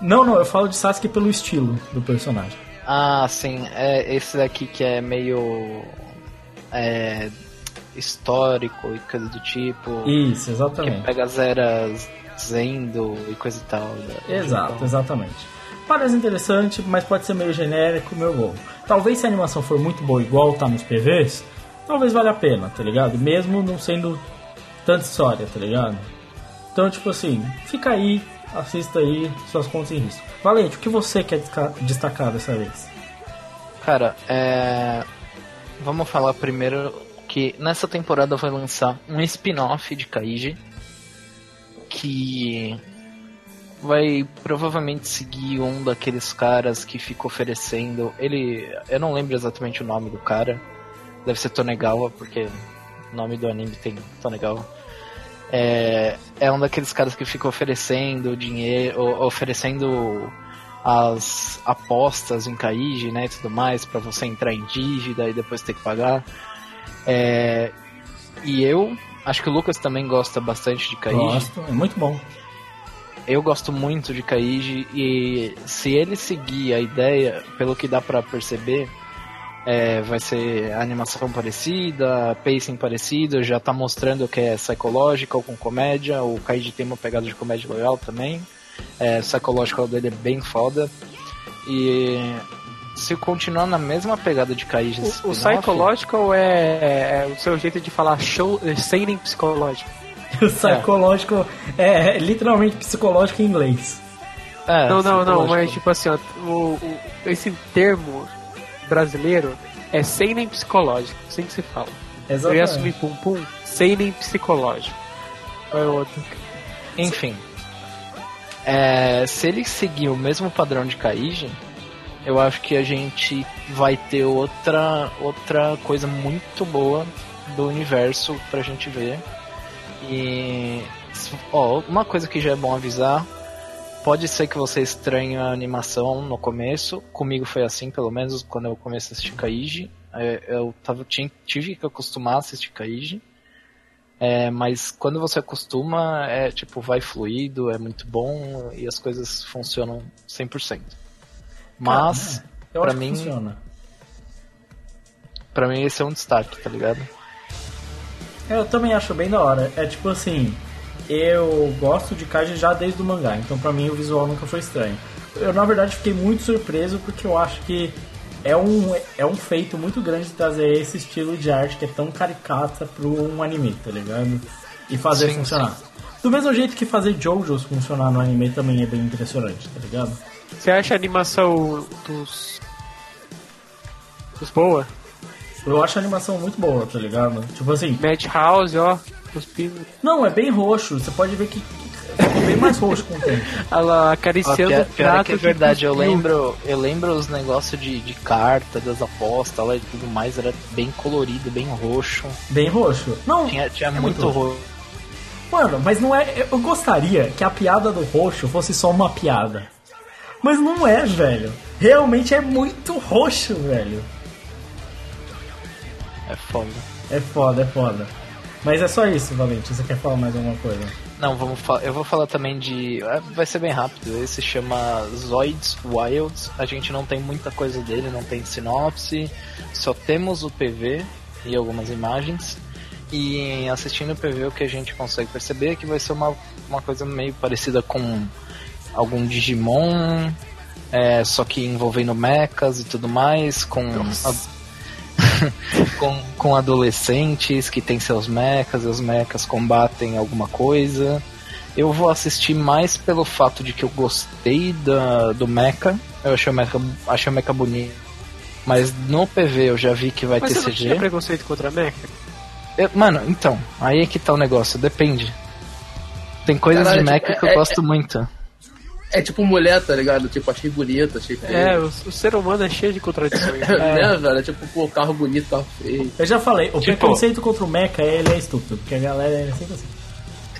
Não, não, eu falo de Sasuke pelo estilo do personagem. Ah, sim, é esse daqui que é meio. É. histórico e coisa do tipo. Isso, que exatamente. pega as eras Zendo e coisa e tal. né? Exato, Então, exatamente. Parece interessante, mas pode ser meio genérico, meu gol. Talvez se a animação for muito boa, igual tá nos PVs, talvez valha a pena, tá ligado? Mesmo não sendo tanta história, tá ligado? Então, tipo assim, fica aí, assista aí, suas contas em risco. Valente, o que você quer destacar dessa vez? Cara, é. Vamos falar primeiro que nessa temporada vai lançar um spin-off de Kaiji que vai provavelmente seguir um daqueles caras que fica oferecendo. Ele. Eu não lembro exatamente o nome do cara. Deve ser Tonegawa, porque o nome do anime tem Tonegawa. É, é um daqueles caras que fica oferecendo dinheiro, oferecendo as apostas em Kaiji, né, e tudo mais, pra você entrar em dívida e depois ter que pagar. É, e eu, acho que o Lucas também gosta bastante de Kaiji. Gosto, é muito bom. Eu gosto muito de Kaiji e se ele seguir a ideia, pelo que dá pra perceber, é, vai ser animação parecida, pacing parecido, já tá mostrando que é psychological com comédia, o Kaiji tem uma pegada de comédia legal também, é, psychological dele é bem foda, e se continuar na mesma pegada de Kaiji O, o psychological é, é o seu jeito de falar show, é seinen psicológico. *laughs* O psicológico é, literalmente psicológico em inglês. é, não, não, não, mas tipo assim, ó, o, o- esse termo brasileiro é seinen psicológico, assim que se fala. Eu ia assumir pum pum, seinen psicológico. Qual é o outro? Enfim. É, se ele seguir o mesmo padrão de Kaiji, eu acho que a gente vai ter outra, outra coisa muito boa do universo pra gente ver. E. Ó, uma coisa que já é bom avisar. Pode ser que você estranhe a animação no começo. Comigo foi assim, pelo menos quando eu comecei a assistir Kaiji. É, Eu tava, tinha- tive que acostumar a assistir Kaiji. É, mas quando você acostuma, é tipo, vai fluido, é muito bom e as coisas funcionam 100%. Mas, pra acho mim- funciona. pra mim, esse é um destaque, tá ligado? Eu também acho bem da hora. É tipo assim, eu gosto de Kaiji já desde o mangá, então pra mim o visual nunca foi estranho. Eu na verdade fiquei muito surpreso porque eu acho que é um, é um feito muito grande trazer esse estilo de arte que é tão caricata para um anime, tá ligado? E fazer Sim, funcionar. Do mesmo jeito que fazer JoJo's funcionar no anime também é bem impressionante, tá ligado? Você acha a animação dos. dos boa? Eu acho a animação muito boa, tá ligado? Tipo assim, Madhouse, ó, cuspindo. não, é bem roxo, você pode ver que ficou bem mais roxo com o tempo. *laughs* Ela acariciando o pior é prato que é verdade, eu lembro, eu lembro os negócios de, de carta, das apostas lá e tudo mais, era bem colorido, bem roxo. Bem roxo. Não, Tinha, tinha É muito, muito roxo. Mano, mas não é. Eu gostaria que a piada do roxo fosse só uma piada. Mas não é, velho. Realmente é muito roxo, velho. É foda. É foda, é foda. Mas é só isso, Valente. Você quer falar mais alguma coisa? Não, vamos eu vou falar também de. é, Vai ser bem rápido. Esse se chama Zoids Wilds. A gente não tem muita coisa dele, não tem sinopse. Só temos o PV e algumas imagens. E assistindo o PV, o que a gente consegue perceber é que vai ser uma, uma coisa meio parecida com algum Digimon. é, só que envolvendo mechas e tudo mais. Com. a- *laughs* com, com adolescentes que têm seus mechas, e os mechas combatem alguma coisa. Eu vou assistir mais pelo fato de que eu gostei da, do mecha. Eu achei o mecha, achei o mecha bonito. Mas no PV eu já vi que vai Mas ter você não CG. tinha preconceito contra a Mecha? Eu- mano, então, aí é que tá o negócio, depende. Tem coisas Caralho, de mecha que eu é- gosto muito. É tipo mulher, tá ligado? Tipo, achei bonita, achei feio. É, o, o ser humano é cheio de contradições. *laughs* né, velho? É tipo, pô, carro bonito, carro feio. Eu já falei, o Tipo- preconceito contra o Mecha ele é estúpido, porque a galera é sempre assim.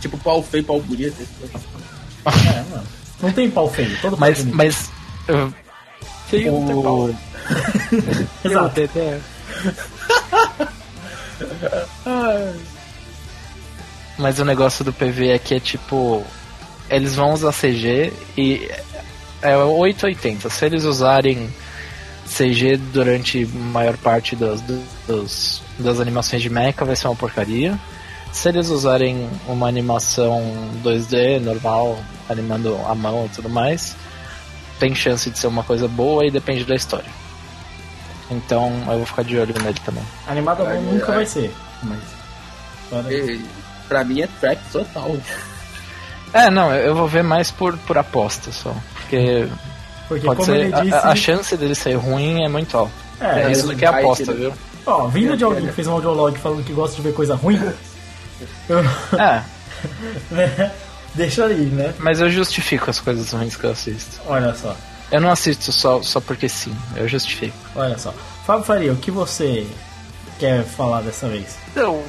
Tipo, pau feio, pau bonito. É, mano. Não tem pau feio, todo Mas, bonito. mas uh, Feio não tem pau. o, *laughs* Exato. Mas o negócio do PV é que é tipo. Eles vão usar CG e é 880. Se eles usarem CG durante a maior parte dos, dos- das animações de mecha, vai ser uma porcaria. Se eles usarem uma animação 2D normal, animando a mão e tudo mais, tem chance de ser uma coisa boa e depende da história. Então eu vou ficar de olho nele também. Animado bom nunca ai. vai ser. Mas. E, pra mim é trap total. É, não, eu vou ver mais por, por aposta só. Porque Porque, pode como ser. disse. A, a chance dele ser ruim é muito alta. é, É, isso daqui é aposta, viu? ó, vindo de alguém que fez um audiolog falando que gosta de ver coisa ruim. eu- É, *laughs* né, Deixa aí, né? mas eu justifico as coisas ruins que eu assisto. Olha só, Eu não assisto só, só porque sim, eu justifico. olha só. Fábio Faria, o que você quer falar dessa vez? Não.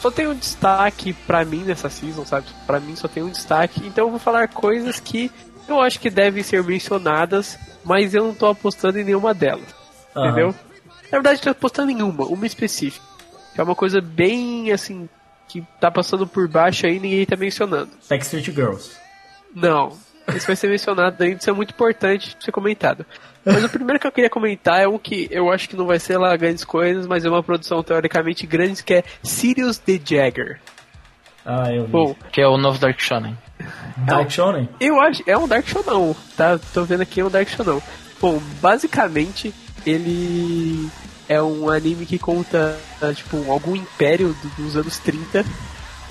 Só tem um destaque pra mim nessa season, sabe? Pra mim só tem um destaque. Então eu vou falar coisas que eu acho que devem ser mencionadas, mas eu não tô apostando em nenhuma delas. Aham. Entendeu? Na verdade, tô apostando em uma, uma específica. Que é uma coisa bem assim. Que tá passando por baixo aí e ninguém tá mencionando. Backstreet Girls. Não. Isso vai ser mencionado ainda, isso é muito importante ser comentado. Mas o primeiro que eu queria comentar é um que eu acho que não vai ser lá grandes coisas, mas é uma produção teoricamente grande, que é Sirius the Jagger. Ah, eu vi. Bom, Que é o novo Dark Shonen. Dark Shonen? eu acho. É um Dark Show não, tá? Tô vendo aqui é um Dark Show não. Bom, basicamente, ele é um anime que conta, tipo, algum império do- dos anos 30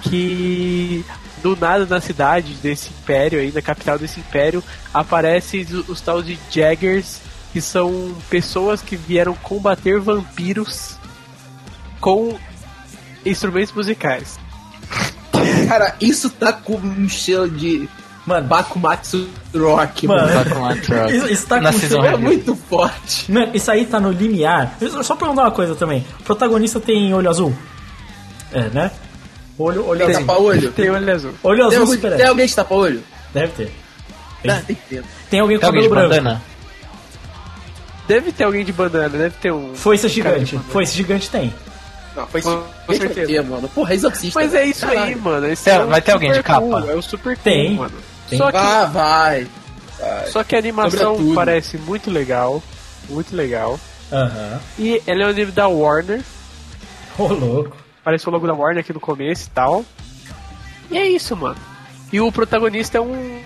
que do nada na cidade desse império aí, na capital desse império, aparece os, os tal de Jaggers, que são pessoas que vieram combater vampiros com instrumentos musicais. Cara, isso tá com um cheiro de Mano, Bakumatsu Rock, Mano. a Truck. Isso- isso tá Na com É review. muito forte. Mano, isso aí tá no limiar. Eu Só perguntar uma coisa também. O protagonista tem olho azul? É, né? Olho, olho Tem azul. tapa-olho? Tem olho azul. Olho Tem, azul algum- super tem alguém de tapa-olho? Deve ter. Tem. Ah, tem que ter. Tem alguém com Tem alguém de cabelo branco. bandana? Deve ter alguém de bandana, deve ter um. Foice gigante. Foice gigante tem. Não, foi Com- certeza. Ter, mano. Porra, exorcista. Mas é isso aí, Caralho. mano. Esse Tem- é o vai ter alguém de capa? cool, É o super cool, Tem. mano. Tem. Só que, Ah, vai. só que a animação Sobretudo. parece muito legal. Muito legal. Aham. E ele é um anime da Warner. Ô, louco. Apareceu o logo da Warner aqui no começo e tal. E é isso, mano. E o protagonista é um.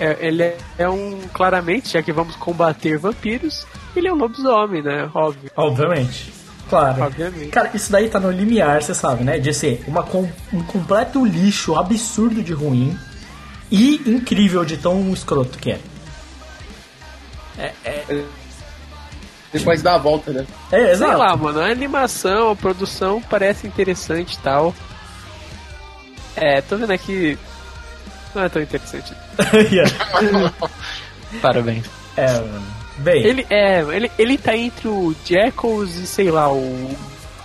é- ele é, é um. Claramente, já que vamos combater vampiros, ele é um lobisomem, né? Óbvio. Obviamente. Claro. Obviamente. Cara, isso daí tá no limiar, você sabe, né? De ser uma um completo lixo absurdo de ruim e incrível de tão escroto que é. Depois dá a volta, né? É, Sei exato. lá, mano, a animação, a produção parece interessante e tal. É, tô vendo aqui. Não é tão interessante. *laughs* *laughs* Parabéns. é, mano. Bem, Ele é. Ele, ele tá entre o Jackals e sei lá, o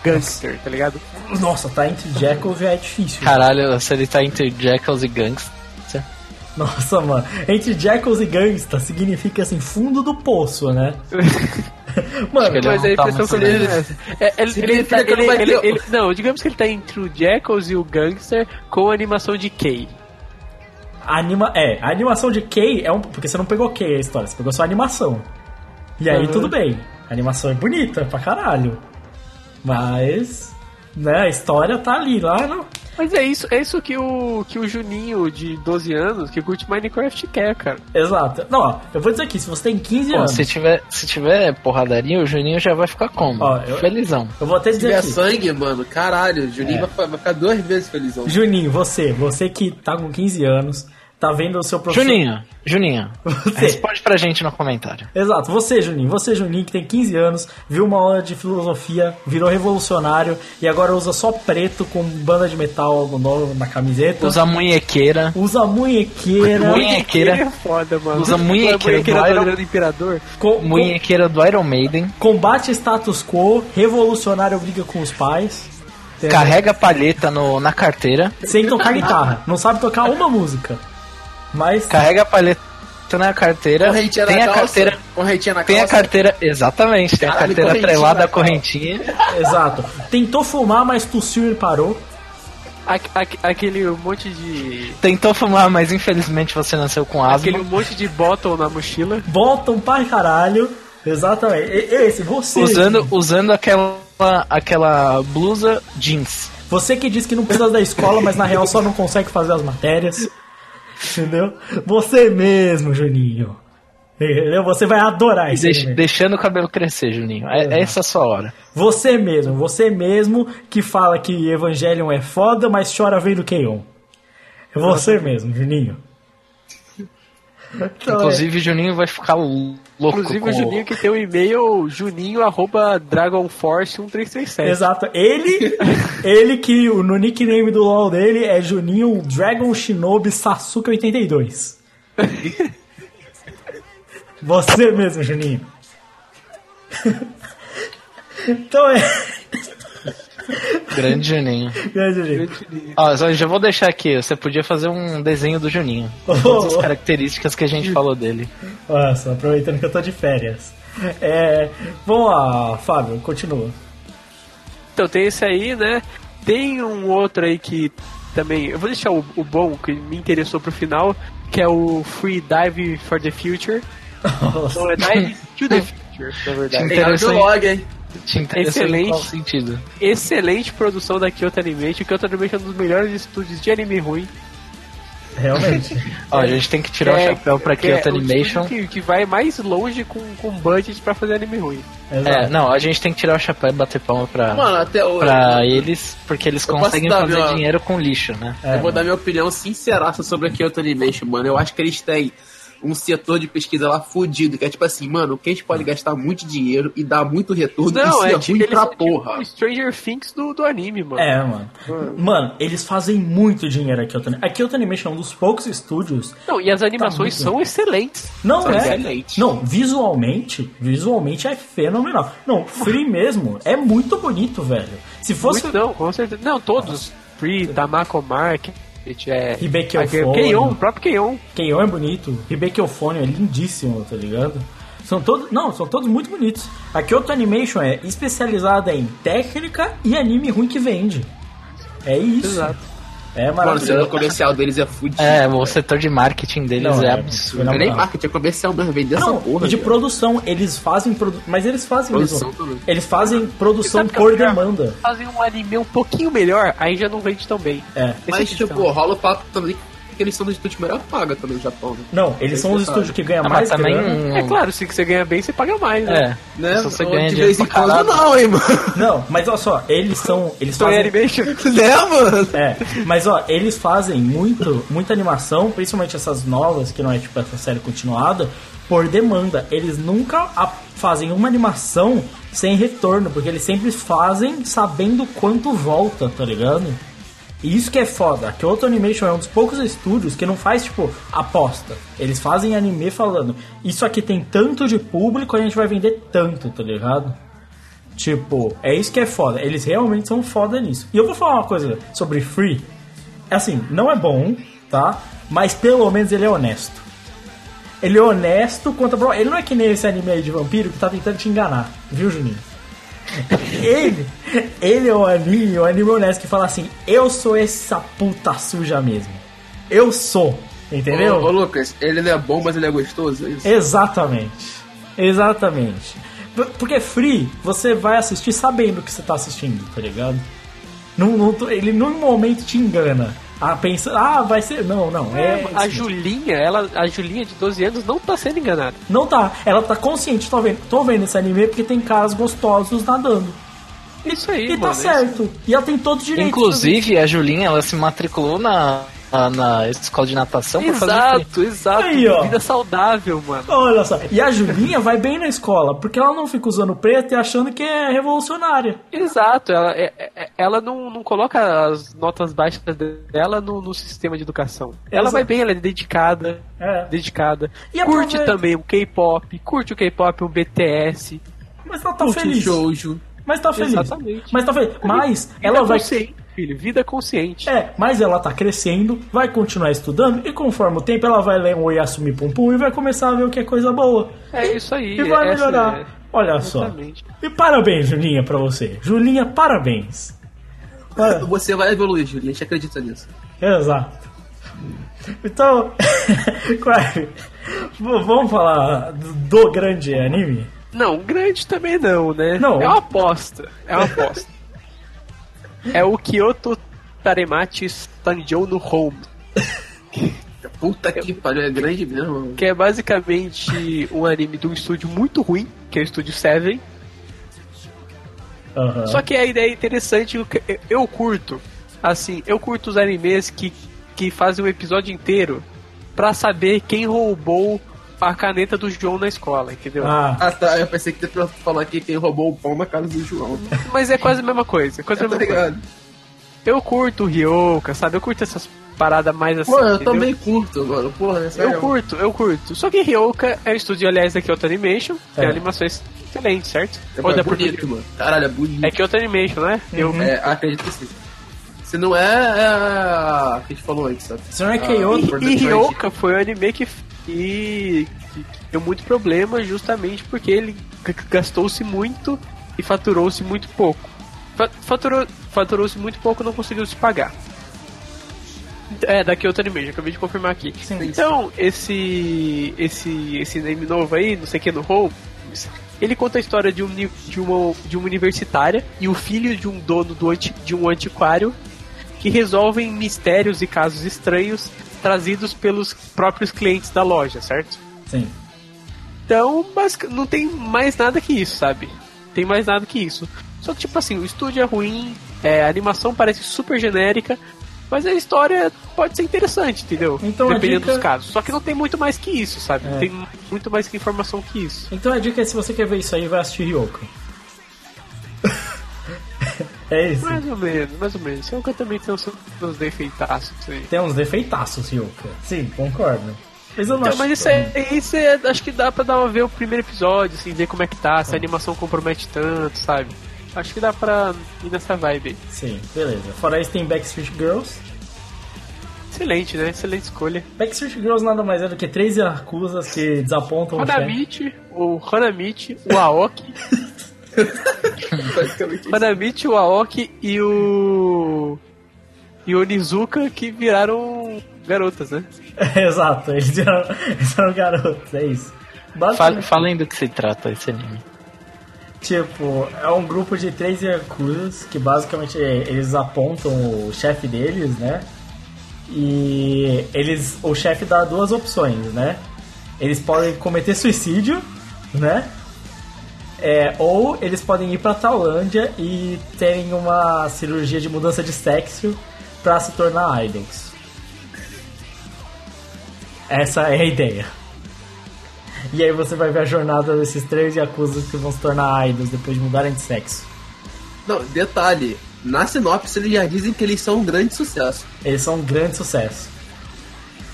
Gangster, tá ligado? nossa, tá entre Jackal já é difícil. Caralho, se ele tá entre Jackals e Gangs. Nossa, mano. Entre Jackals e Gangsta significa assim, fundo do poço, né? *laughs* mano, Ele Mas a tá impressão que tenho é essa. É, ele, ele, Significa tá- que não ele- ele- ele- Não, digamos que ele tá entre o Jackals e o Gangster com a animação de Kay. anima... é, a animação de Kay é um. Porque você não pegou Kay a história, você pegou só a animação. E aí Uhum. tudo bem. A animação é bonita pra caralho. Mas. Né, a história tá ali, lá no. Mas é isso, é isso que o, que o Juninho de 12 anos que curte Minecraft quer, cara. Exato. Não, ó, eu vou dizer aqui, se você tem 15 Pô, anos. se tiver, se tiver porradaria, o Juninho já vai ficar como? Ó, eu- Felizão. Eu vou até Se dizer tiver aqui. sangue, mano, caralho, o Juninho É. vai, vai ficar duas vezes felizão. Juninho, você, você que tá com 15 anos, tá vendo o seu professor. Juninho, Juninho, Você. responde pra gente no comentário. Exato, você, Juninho, você, Juninho, que tem 15 anos, viu uma aula de filosofia, virou revolucionário e agora usa só preto com banda de metal no, na camiseta. Usa munhequeira. Usa munhequeira. Munhequeira. É foda, mano. Usa munhequeira munhequeira do Iron- Imperador. co- co- Munhequeira do Iron Maiden. combate status quo, revolucionário briga com os pais. entendeu? Carrega a palheta no, na carteira. Sem tocar guitarra. Não sabe tocar uma música. Mas. Carrega a palheta na carteira. Correntinha tem na a calça. carteira. Correntinha na Tem a carteira. Exatamente, tem a Caralho, carteira correntinha atrelada à correntinha. *laughs* Exato. Tentou fumar, mas tossiu e parou. Aque- aque- Aquele monte de. Tentou fumar, mas infelizmente você nasceu com asma. Aquele monte de bottle na mochila. Voltam para caralho. Exatamente. E- Esse, você. Usando, usando aquela, aquela blusa jeans. Você que diz que não precisa da escola, mas na real só não consegue fazer as matérias. Entendeu? Você mesmo, Juninho. Entendeu? Você vai adorar isso. deix- deixando o cabelo crescer, Juninho. É, é essa a sua hora. Você mesmo, você mesmo que fala que Evangelion é foda, mas chora vendo Keion. É você mesmo, Juninho. *laughs* Então, Inclusive, o Juninho vai ficar louco. Inclusive com o Juninho que tem o e-mail juninho arroba dragonforce1337. Exato. Ele, *laughs* ele que o- no nickname do LoL dele é Juninho Dragon Shinobi Sasuke 82. *laughs* Você mesmo, Juninho. Então é. Grande Juninho. Grande Juninho. Ó, só já vou deixar aqui. Você podia fazer um desenho do Juninho. Com todas as características que a gente falou dele. Nossa, aproveitando que eu tô de férias. É, vamos lá, Fábio, continua. Então tem esse aí, né? Tem um outro aí que também. Eu vou deixar o, o bom, que me interessou pro final, que é o Free Dive for the Future. *laughs* Então é Dive to the Future, na verdade. Tem áudio Interessante. log, hein? Te interessou Excelente. em qual sentido? Excelente produção da Kyoto Animation. Kyoto Animation é um dos melhores estúdios de anime ruim. Realmente. *laughs* Ó, a gente tem que tirar o chapéu pra que é Kyoto o Animation. Que, que vai mais longe com, com budget pra fazer anime ruim. Exato. É, não, a gente tem que tirar o chapéu e bater palma pra, Mano, até hoje. pra eles, porque eles conseguem fazer minha- dinheiro com lixo, né? É, eu vou dar minha opinião sinceraça sobre a Kyoto Animation, mano. Eu acho que eles têm um setor de pesquisa lá fudido, que é tipo assim, mano, que a gente pode gastar muito dinheiro e dar muito retorno Não, e é ser tipo, pra são porra. tipo Stranger Things do, do anime, mano. É, mano. Mano, eles fazem muito dinheiro aqui. A Kyoto Animation é um dos poucos estúdios. Não, e as animações Tá muito são excelentes. Não São é. excelentes. Não, visualmente, visualmente é fenomenal. Não, Free mesmo é muito bonito, velho. Se fosse Muito, não, com certeza. Não, todos. Free, Tamako Market, é. Hibeki a- Ofone. Keion, o próprio Keion. Keion é bonito, Hibeki Ofone é lindíssimo, tá ligado? São todos, não, são todos muito bonitos. A Kyoto Animation é especializada em técnica e anime ruim que vende. É isso. Exato. É Mano, o maravilhoso. setor comercial deles é fudido. É, o setor de marketing deles Não, é é, absurdo. não, é nem marketing, é comercial mesmo, vender essa porra. e de cara. produção, eles fazem produ... mas eles fazem Produção mesmo. também. Eles fazem produção por demanda. Fazer um anime um pouquinho melhor, aí já não vende tão bem. É. Mas, é tipo, rola o papo também que eles são dos estúdios melhor paga também no Japão, né? Não, eles são os estúdios que ganham Ah, mais também. grana. É claro, se você ganha bem, você paga mais, né? É. né? Se você Ou ganha de dinheiro vez em quando não, hein, mano? *laughs* Não, mas olha só, eles são. Eles Toei fazem. Animation. *laughs* né, mano? É, mas ó, eles fazem muito, muita animação, principalmente essas novas, que não é tipo essa série continuada, por demanda. Eles nunca fazem uma animação sem retorno, porque eles sempre fazem sabendo quanto volta, tá ligado? E isso que é foda. A Kyoto Animation é um dos poucos estúdios que não faz, tipo, aposta. Eles fazem anime falando, isso aqui tem tanto de público, a gente vai vender tanto, tá ligado? Tipo, é isso que é foda. Eles realmente são foda nisso. E eu vou falar uma coisa sobre Free. Assim, não é bom, tá? Mas pelo menos ele é honesto. Ele é honesto quanto a... Ele não é que nem esse anime aí de vampiro que tá tentando te enganar, viu, Juninho? Ele, ele é o anime, o anime honesto que fala assim: Eu sou essa puta suja mesmo. Eu sou, entendeu? Ô, ô, Lucas, ele não é bom, mas ele é gostoso, é isso? Exatamente. Exatamente. Porque Free, você vai assistir sabendo o que você tá assistindo, tá ligado? Não, ele num momento te engana. Ah, pensa, ah, vai ser. Não, não. É, a Julinha, ela, a Julinha de 12 anos não tá sendo enganada. Não tá. Ela tá consciente, tô vendo, tô vendo esse anime porque tem caras gostosos nadando. Isso aí, E mano. tá certo. E ela tem todo direito. Inclusive, a Julinha, ela se matriculou na, na, na escola de natação pra fazer free. Exato, exato. Aí, ó. Vida saudável, mano. Olha só. E a Julinha vai bem na escola, porque ela não fica usando preto e achando que é revolucionária. Exato, ela, é- é- ela não, não coloca as notas baixas dela no, no sistema de educação. Ela Exato. vai bem, ela é dedicada. É. Dedicada. E curte aproveita- também o K-pop, curte o K-pop, o BTS. Mas ela tá Curte feliz. shoujo. Mas tá feliz. Exatamente. Mas tá feliz. Mas Vida ela vai. consciente, filho. Vida consciente. É, mas ela tá crescendo, vai continuar estudando e conforme o tempo ela vai ler um Oyasumi Pum Pum e vai começar a ver o que é coisa boa. É isso aí. E vai essa melhorar. é- Olha só. Exatamente. E parabéns, Julinha, pra você. Julinha, parabéns. *laughs* Você vai evoluir, Júlio, a gente acredita nisso. Exato. Então, *laughs* é? Vamos falar do grande anime? Não, grande também não, né? Não. É uma aposta. É uma aposta. *laughs* é o Kyoto Taremachi Tanjou no Home. Puta que pariu, é grande mesmo. Que é basicamente um anime de um estúdio muito ruim, que é o estúdio Seven. Aham. Só que a ideia é interessante, eu- eu curto. Assim, eu curto os animes que, que fazem um episódio inteiro pra saber quem roubou a caneta do João na escola, entendeu? Ah, Ah tá, eu pensei que ia falar aqui quem roubou o pão na casa do João. Mas é quase a mesma coisa. Quase a Eu tô mesma coisa. Eu curto o Ryoka, sabe? Eu curto essas paradas mais assim. Pô, eu entendeu? também curto, mano. Porra, é. Eu curto, eu curto. Só que Ryoka é o estúdio, aliás, da Kyoto Animation. Tem É. animações excelentes, certo? É, Ou da bonito, mano. Caralho, é bonito. É Kyoto Animation, né? Eu, É, acredito que sim. Se não é, é a que a gente falou antes, sabe? se não é Ah, Kyoto, por E Detroit. Ryoka foi um anime que, que, que deu muito problema justamente porque ele gastou-se muito e faturou-se muito pouco. Fa- Faturou, faturou-se muito pouco e não conseguiu se pagar. É, da Kyoto Animation, acabei de confirmar aqui. Sim. Então, esse esse esse anime novo aí, não sei o que no Holmes, ele conta a história de, um, de, uma, de uma universitária e o filho de um dono do anti, de um antiquário que resolvem mistérios e casos estranhos trazidos pelos próprios clientes da loja, certo? sim. Então, basic- não tem mais nada que isso, sabe? Tem mais nada que isso. Só que, tipo assim, o estúdio é ruim, é, a animação parece super genérica, mas a história pode ser interessante, entendeu? Então Dependendo dica- dos casos. Só que não tem muito mais que isso, sabe? É. Não tem muito mais que informação que isso. Então a dica é se você quer ver isso aí, vai assistir Ryoka. *laughs* *laughs* é isso. Mais ou menos, mais ou menos. Eu também os seus defeitaços aí. Tem uns defeitaços, Ryoka. Sim, concordo. Mas eu não Então, acho mas isso é, isso é. Acho que dá pra dar uma ver o primeiro episódio, assim, ver como é que tá, se a animação compromete tanto, sabe? Acho que dá pra ir nessa vibe aí. Sim, beleza. Fora isso tem Backstreet Girls. Excelente, né? Excelente escolha. Backstreet Girls nada mais é do que três Yakuzas que desapontam o chefe. Hanamichi, o Hanamichi, o Aoki. *laughs* *laughs* Basicamente o Aoki e o. E o Onizuka que viraram garotas, né? *laughs* Exato, eles eram, eles eram garotos, é isso. Basicamente, falem do que se trata esse anime. tipo, é um grupo de três Yakuzas que basicamente eles apontam o chefe deles, né? E eles, o chefe dá duas opções, né? Eles podem cometer suicídio, né? É, ou eles podem ir pra Tailândia e terem uma cirurgia de mudança de sexo pra se tornar idols. Essa é a ideia. E aí você vai ver a jornada desses três Yakuza que vão se tornar idols depois de mudarem de sexo. Não, detalhe. Na sinopse eles já dizem que eles são um grande sucesso. Eles são um grande sucesso.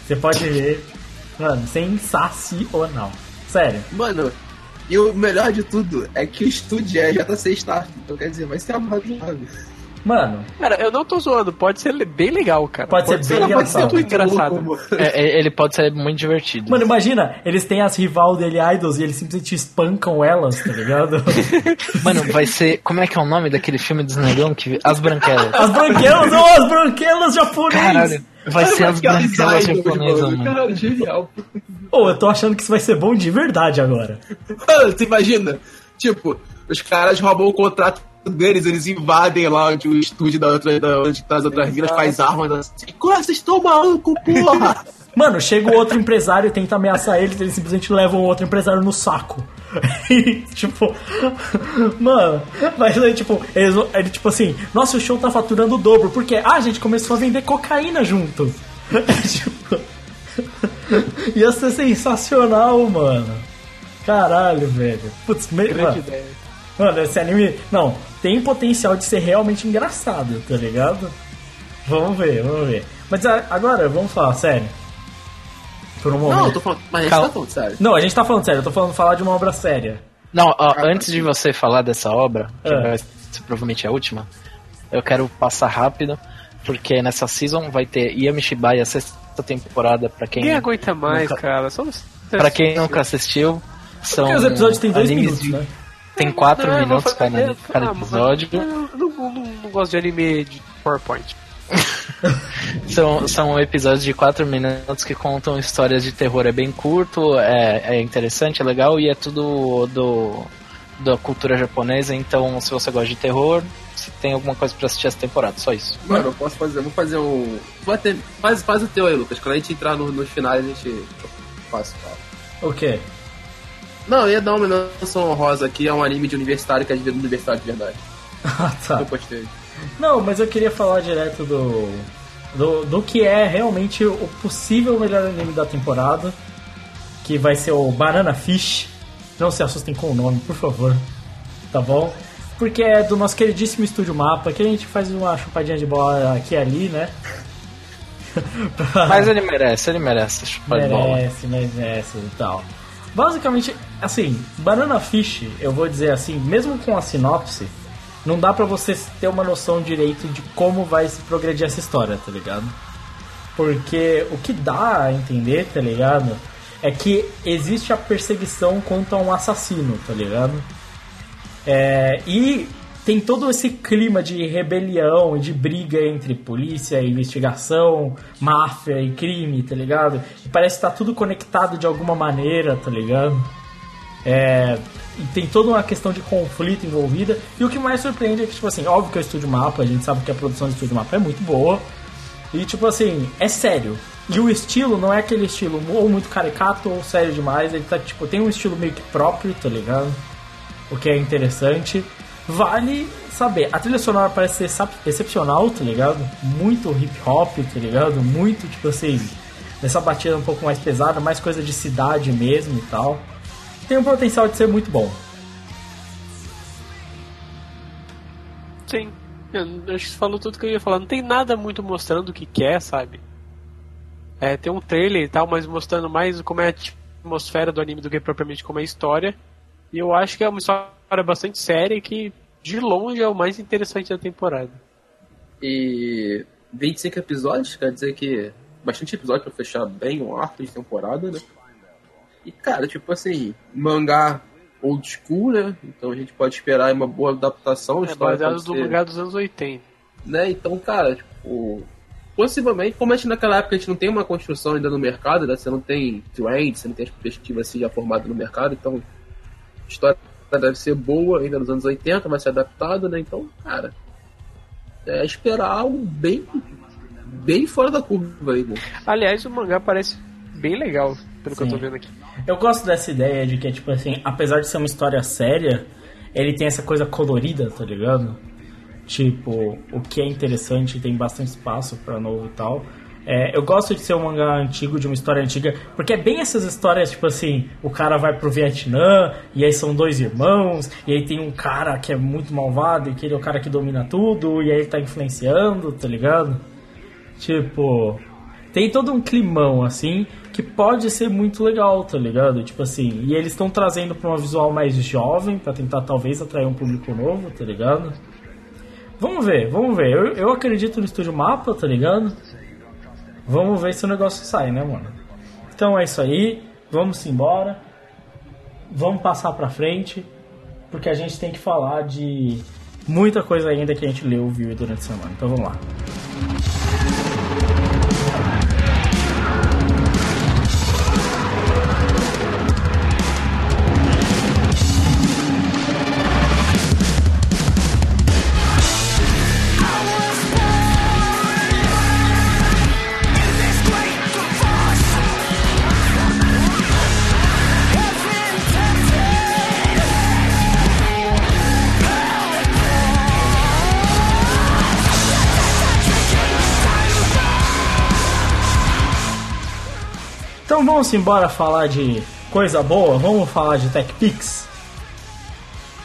Você pode ver, mano, sensacional. Sério. Mano, e o melhor de tudo é que o estúdio é JC Start. Então quer dizer, vai ser razoável. Mano, Cara, eu não tô zoando, pode ser bem legal, cara. Pode ser bem pode ser engraçado. muito engraçado. É, é, ele pode ser muito divertido. mano, imagina, eles têm as rival dele idols e eles simplesmente espancam elas, tá ligado? *laughs* Mano, vai ser. Como é que é o nome daquele filme dos negão que. As Branquelas. As branquelas, oh, as branquelas japonesas! Caralho, vai ser as Branquelas japonesas, mano. Caralho, genial. Oh, eu tô achando que isso vai ser bom de verdade agora. Mano, você imagina? Tipo, os caras roubam o contrato deles, eles invadem lá onde o estúdio da outra, da, onde tá as outras minas faz armas assim. Como vocês estão maluco, porra? *laughs* Mano, chega o outro empresário e tenta ameaçar eles, eles simplesmente levam o outro empresário no saco. *laughs* E, tipo, mano, mas aí, tipo, eles, ele, tipo assim, nossa, o show tá faturando o dobro, porque, ah, a gente começou a vender cocaína junto. *laughs* tipo, ia ser sensacional, mano. Caralho, velho. Putz, me, Grande mano, ideia. mano, esse anime, não, tem potencial de ser realmente engraçado, tá ligado? Vamos ver, vamos ver. Mas agora, vamos falar sério. Por um momento. Não, eu tô falando. Mas a gente Calma. tá falando sério. Não, a gente tá falando sério, eu tô falando falar de uma obra séria. Não, ó, antes de você falar dessa obra, que É. vai ser provavelmente a última, eu quero passar rápido, porque nessa season vai ter Yamishibai, a sexta temporada, pra quem, Ninguém aguenta mais, nunca- cara. Só pra quem nunca assistiu. São Porque os episódios têm dois animes minutos, de- né? Tem quatro Não, eu vou minutos fazer- cada, cada ah, episódio. Eu não, não- não- não gosto de anime de PowerPoint. *laughs* São, são episódios de 4 minutos que contam histórias de terror. É bem curto, é, é interessante, é legal e é tudo do, da cultura japonesa. Então, se você gosta de terror, você tem alguma coisa pra assistir essa temporada. Só isso. Mano, eu posso fazer, vou fazer um. Ter- faz, faz o teu aí, Lucas. Quando a gente entrar no, nos finais, a gente faz. O quê? Não, eu ia dar uma menção honrosa aqui, é um anime de universitário que é de universidade de verdade. *laughs* Ah, tá. Eu postei. Não, mas eu queria falar direto do, do, do que é realmente o possível melhor anime da temporada, que vai ser o Banana Fish. Não se assustem com o nome, por favor. Tá bom? Porque é do nosso queridíssimo Estúdio Mapa, que a gente faz uma chupadinha de bola aqui e ali, né? Mas ele merece, ele merece chupar de bola. merece, merece e tal. Basicamente, assim, Banana Fish, eu vou dizer assim, mesmo com a sinopse, não dá pra você ter uma noção direito de como vai se progredir essa história, tá ligado? Porque o que dá a entender, tá ligado? É que existe a perseguição contra um assassino, tá ligado? É, e tem todo esse clima de rebelião e de briga entre polícia investigação, máfia e crime, tá ligado? E parece que tá tudo conectado de alguma maneira, tá ligado? É, tem toda uma questão de conflito envolvida. E o que mais surpreende é que, tipo assim, óbvio que é o Estúdio Mapa, a gente sabe que a produção do Estúdio Mapa é muito boa. E, tipo assim, é sério. E o estilo não é aquele estilo ou muito caricato ou sério demais. Ele tá, tipo, tem um estilo meio que próprio, tá ligado? O que é interessante. Vale saber. A trilha sonora parece ser excepcional, tá ligado? Muito hip hop, tá ligado? Muito, tipo assim, essa batida um pouco mais pesada, mais coisa de cidade mesmo e tal. Tem um potencial de ser muito bom. Sim. Eu acho que você falou tudo que eu ia falar. Não tem nada muito mostrando o que quer, sabe? É, tem um trailer e tal, mas mostrando mais como é a atmosfera do anime do que propriamente como é a história. E eu acho que é uma história bastante séria e que, de longe, é o mais interessante da temporada. E 25 episódios, quer dizer que bastante episódio pra fechar bem um arco de temporada, né? E cara, tipo assim, mangá old school, né? Então a gente pode esperar uma boa adaptação. É história baseado do mangá dos anos 80. né? Então, cara, tipo, possivelmente, como a gente naquela época a gente não tem uma construção ainda no mercado, né? Você não tem trend, você não tem as perspectivas assim já formadas no mercado, então a história deve ser boa ainda nos anos 80, vai ser adaptada, né? Então, cara, é esperar algo bem bem fora da curva aí, né? Aliás, o mangá parece bem legal, pelo que eu Sim. tô vendo aqui. Eu gosto dessa ideia de que, tipo assim, apesar de ser uma história séria, ele tem essa coisa colorida, tá ligado? Tipo, o que é interessante, tem bastante espaço pra novo e tal. É, eu gosto de ser um mangá antigo, de uma história antiga, porque é bem essas histórias, tipo assim, o cara vai pro Vietnã, e aí são dois irmãos, e aí tem um cara que é muito malvado, e que ele é o cara que domina tudo, e aí ele tá influenciando, tá ligado? Tipo, tem todo um climão assim que pode ser muito legal, tá ligado? Tipo assim, e eles estão trazendo pra uma visual mais jovem pra tentar talvez atrair um público novo, tá ligado? Vamos ver, vamos ver. Eu, eu acredito no estúdio Mapa, tá ligado? Vamos ver se o negócio sai, né, mano? Então é isso aí, vamos embora. Vamos passar pra frente, porque a gente tem que falar de muita coisa ainda que a gente leu, viu durante a semana. Então vamos lá. Então vamos embora falar de coisa boa, vamos falar de TechPix.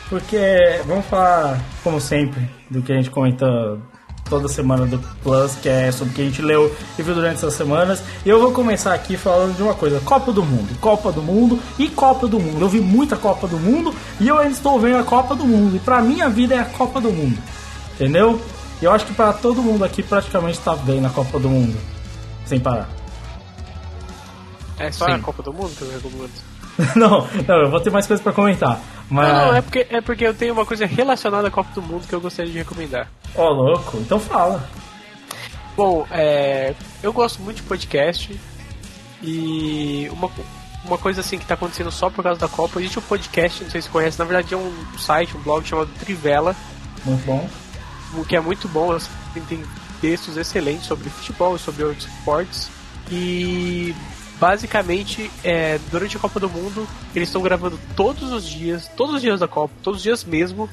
Porque vamos falar, como sempre, do que a gente comenta toda semana do Plus, que é sobre o que a gente leu e viu durante essas semanas. E eu vou começar aqui falando de uma coisa: Copa do Mundo, Copa do Mundo e Copa do Mundo. Eu vi muita Copa do Mundo e eu ainda estou vendo a Copa do Mundo. E pra minha vida é a Copa do Mundo, entendeu? E eu acho que para todo mundo aqui praticamente está bem na Copa do Mundo, sem parar. É só Sim. a Copa do Mundo que eu recomendo. *laughs* não, não, eu vou ter mais coisas para comentar. Mas. Não, não, é porque, é porque eu tenho uma coisa relacionada à Copa do Mundo que eu gostaria de recomendar. Ó, louco, então fala. Bom, é, eu gosto muito de podcast e uma, uma coisa assim que tá acontecendo só por causa da Copa, existe um podcast, não sei se você conhece, na verdade é um site, um blog chamado Trivela, Muito bom. o que é muito bom, assim, tem textos excelentes sobre futebol e sobre outros esportes. E basicamente, é, durante a Copa do Mundo, eles estão gravando todos os dias, todos os dias da Copa, todos os dias mesmo,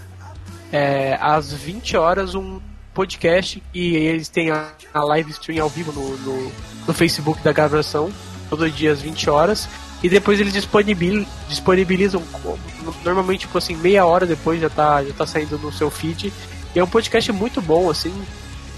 é, às 20 horas, um podcast e eles têm a, a live stream ao vivo no, no, no Facebook da gravação, todos os dias 20 horas. E depois eles disponibil, disponibilizam co- normalmente tipo assim, meia hora depois já tá, já tá saindo no seu feed. E é um podcast muito bom, assim,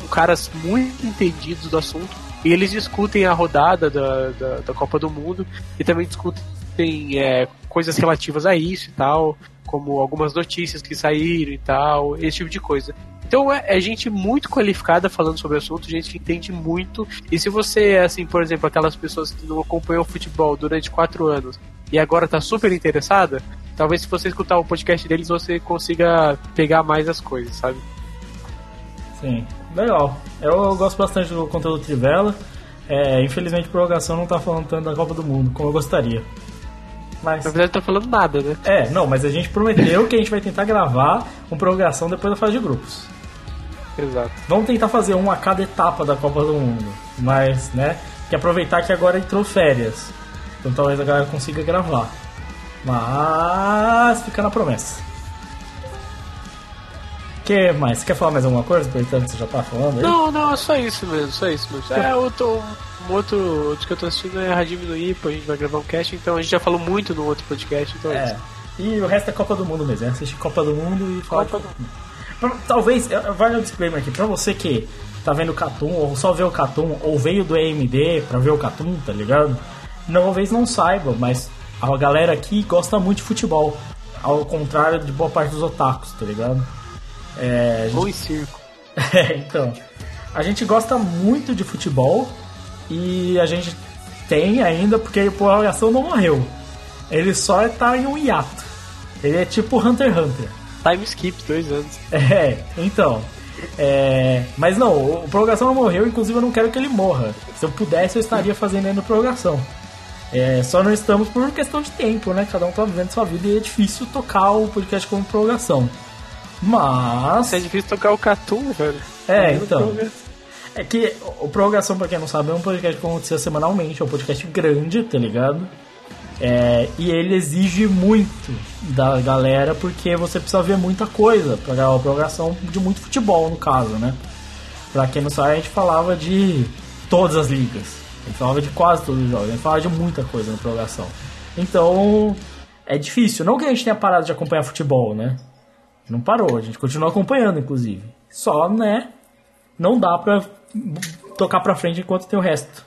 com caras muito entendidos do assunto. E eles discutem a rodada da, da, da Copa do Mundo e também discutem é, coisas relativas a isso e tal, como algumas notícias que saíram e tal, esse tipo de coisa. Então é, é gente muito qualificada falando sobre o assunto, gente que entende muito. E se você é, assim, por exemplo, aquelas pessoas que não acompanham futebol durante quatro anos e agora tá super interessada, talvez se você escutar o podcast deles você consiga pegar mais as coisas, sabe? Sim, legal. Eu gosto bastante do conteúdo Trivela. É, infelizmente, a prorrogação não tá falando tanto da Copa do Mundo como eu gostaria. Mas. Na verdade, tá falando nada, né? É, não, mas a gente prometeu que a gente vai tentar gravar uma prorrogação depois da fase de grupos. Exato. Vamos tentar fazer um a cada etapa da Copa do Mundo. Mas, né? Que aproveitar que agora entrou férias. Então talvez a galera consiga gravar. Mas fica na promessa. Que mais? Você quer falar mais alguma coisa? Que você já tá falando aí? Não, não, é só isso mesmo, só isso mesmo. É, outro, um outro, outro que eu tô assistindo é Radime no Ipa, a gente vai gravar um cast, então a gente já falou muito no outro podcast, então é É. isso. E o resto é Copa do Mundo mesmo. É assistir Copa do Mundo e falar Copa de- Pra- Talvez, vale um disclaimer aqui, pra você que tá vendo o Catum, ou só vê o Catum, ou veio do EMD pra ver o Catum, tá ligado? Talvez não saiba, mas a galera aqui gosta muito de futebol. Ao contrário de boa parte dos otakus, tá ligado? É, gente- e circo. *laughs* é, então, a gente gosta muito de futebol e a gente tem ainda porque a prorrogação não morreu. Ele só tá em um hiato. Ele é tipo Hunter x Hunter. Time skip, dois anos. *laughs* É, então. É, mas não, o o prorrogação não morreu, inclusive eu não quero que ele morra. Se eu pudesse, eu estaria fazendo ainda prorrogação. É, só não estamos por questão de tempo, né? Cada um tá vivendo sua vida e é difícil tocar o podcast como prorrogação. Mas. É difícil tocar o Catum, velho. É, então. É que o Prorrogação, pra quem não sabe, é um podcast que acontecia semanalmente, é um podcast grande, tá ligado? É, e ele exige muito da galera, porque você precisa ver muita coisa pra gravar a prorrogação de muito futebol, no caso, né? Pra quem não sabe, a gente falava de todas as ligas. A gente falava de quase todos os jogos, a gente falava de muita coisa na prorrogação. Então, é difícil. Não que a gente tenha parado de acompanhar futebol, né? Não parou, a gente continua acompanhando, inclusive. Só, né? Não dá pra tocar pra frente enquanto tem o resto.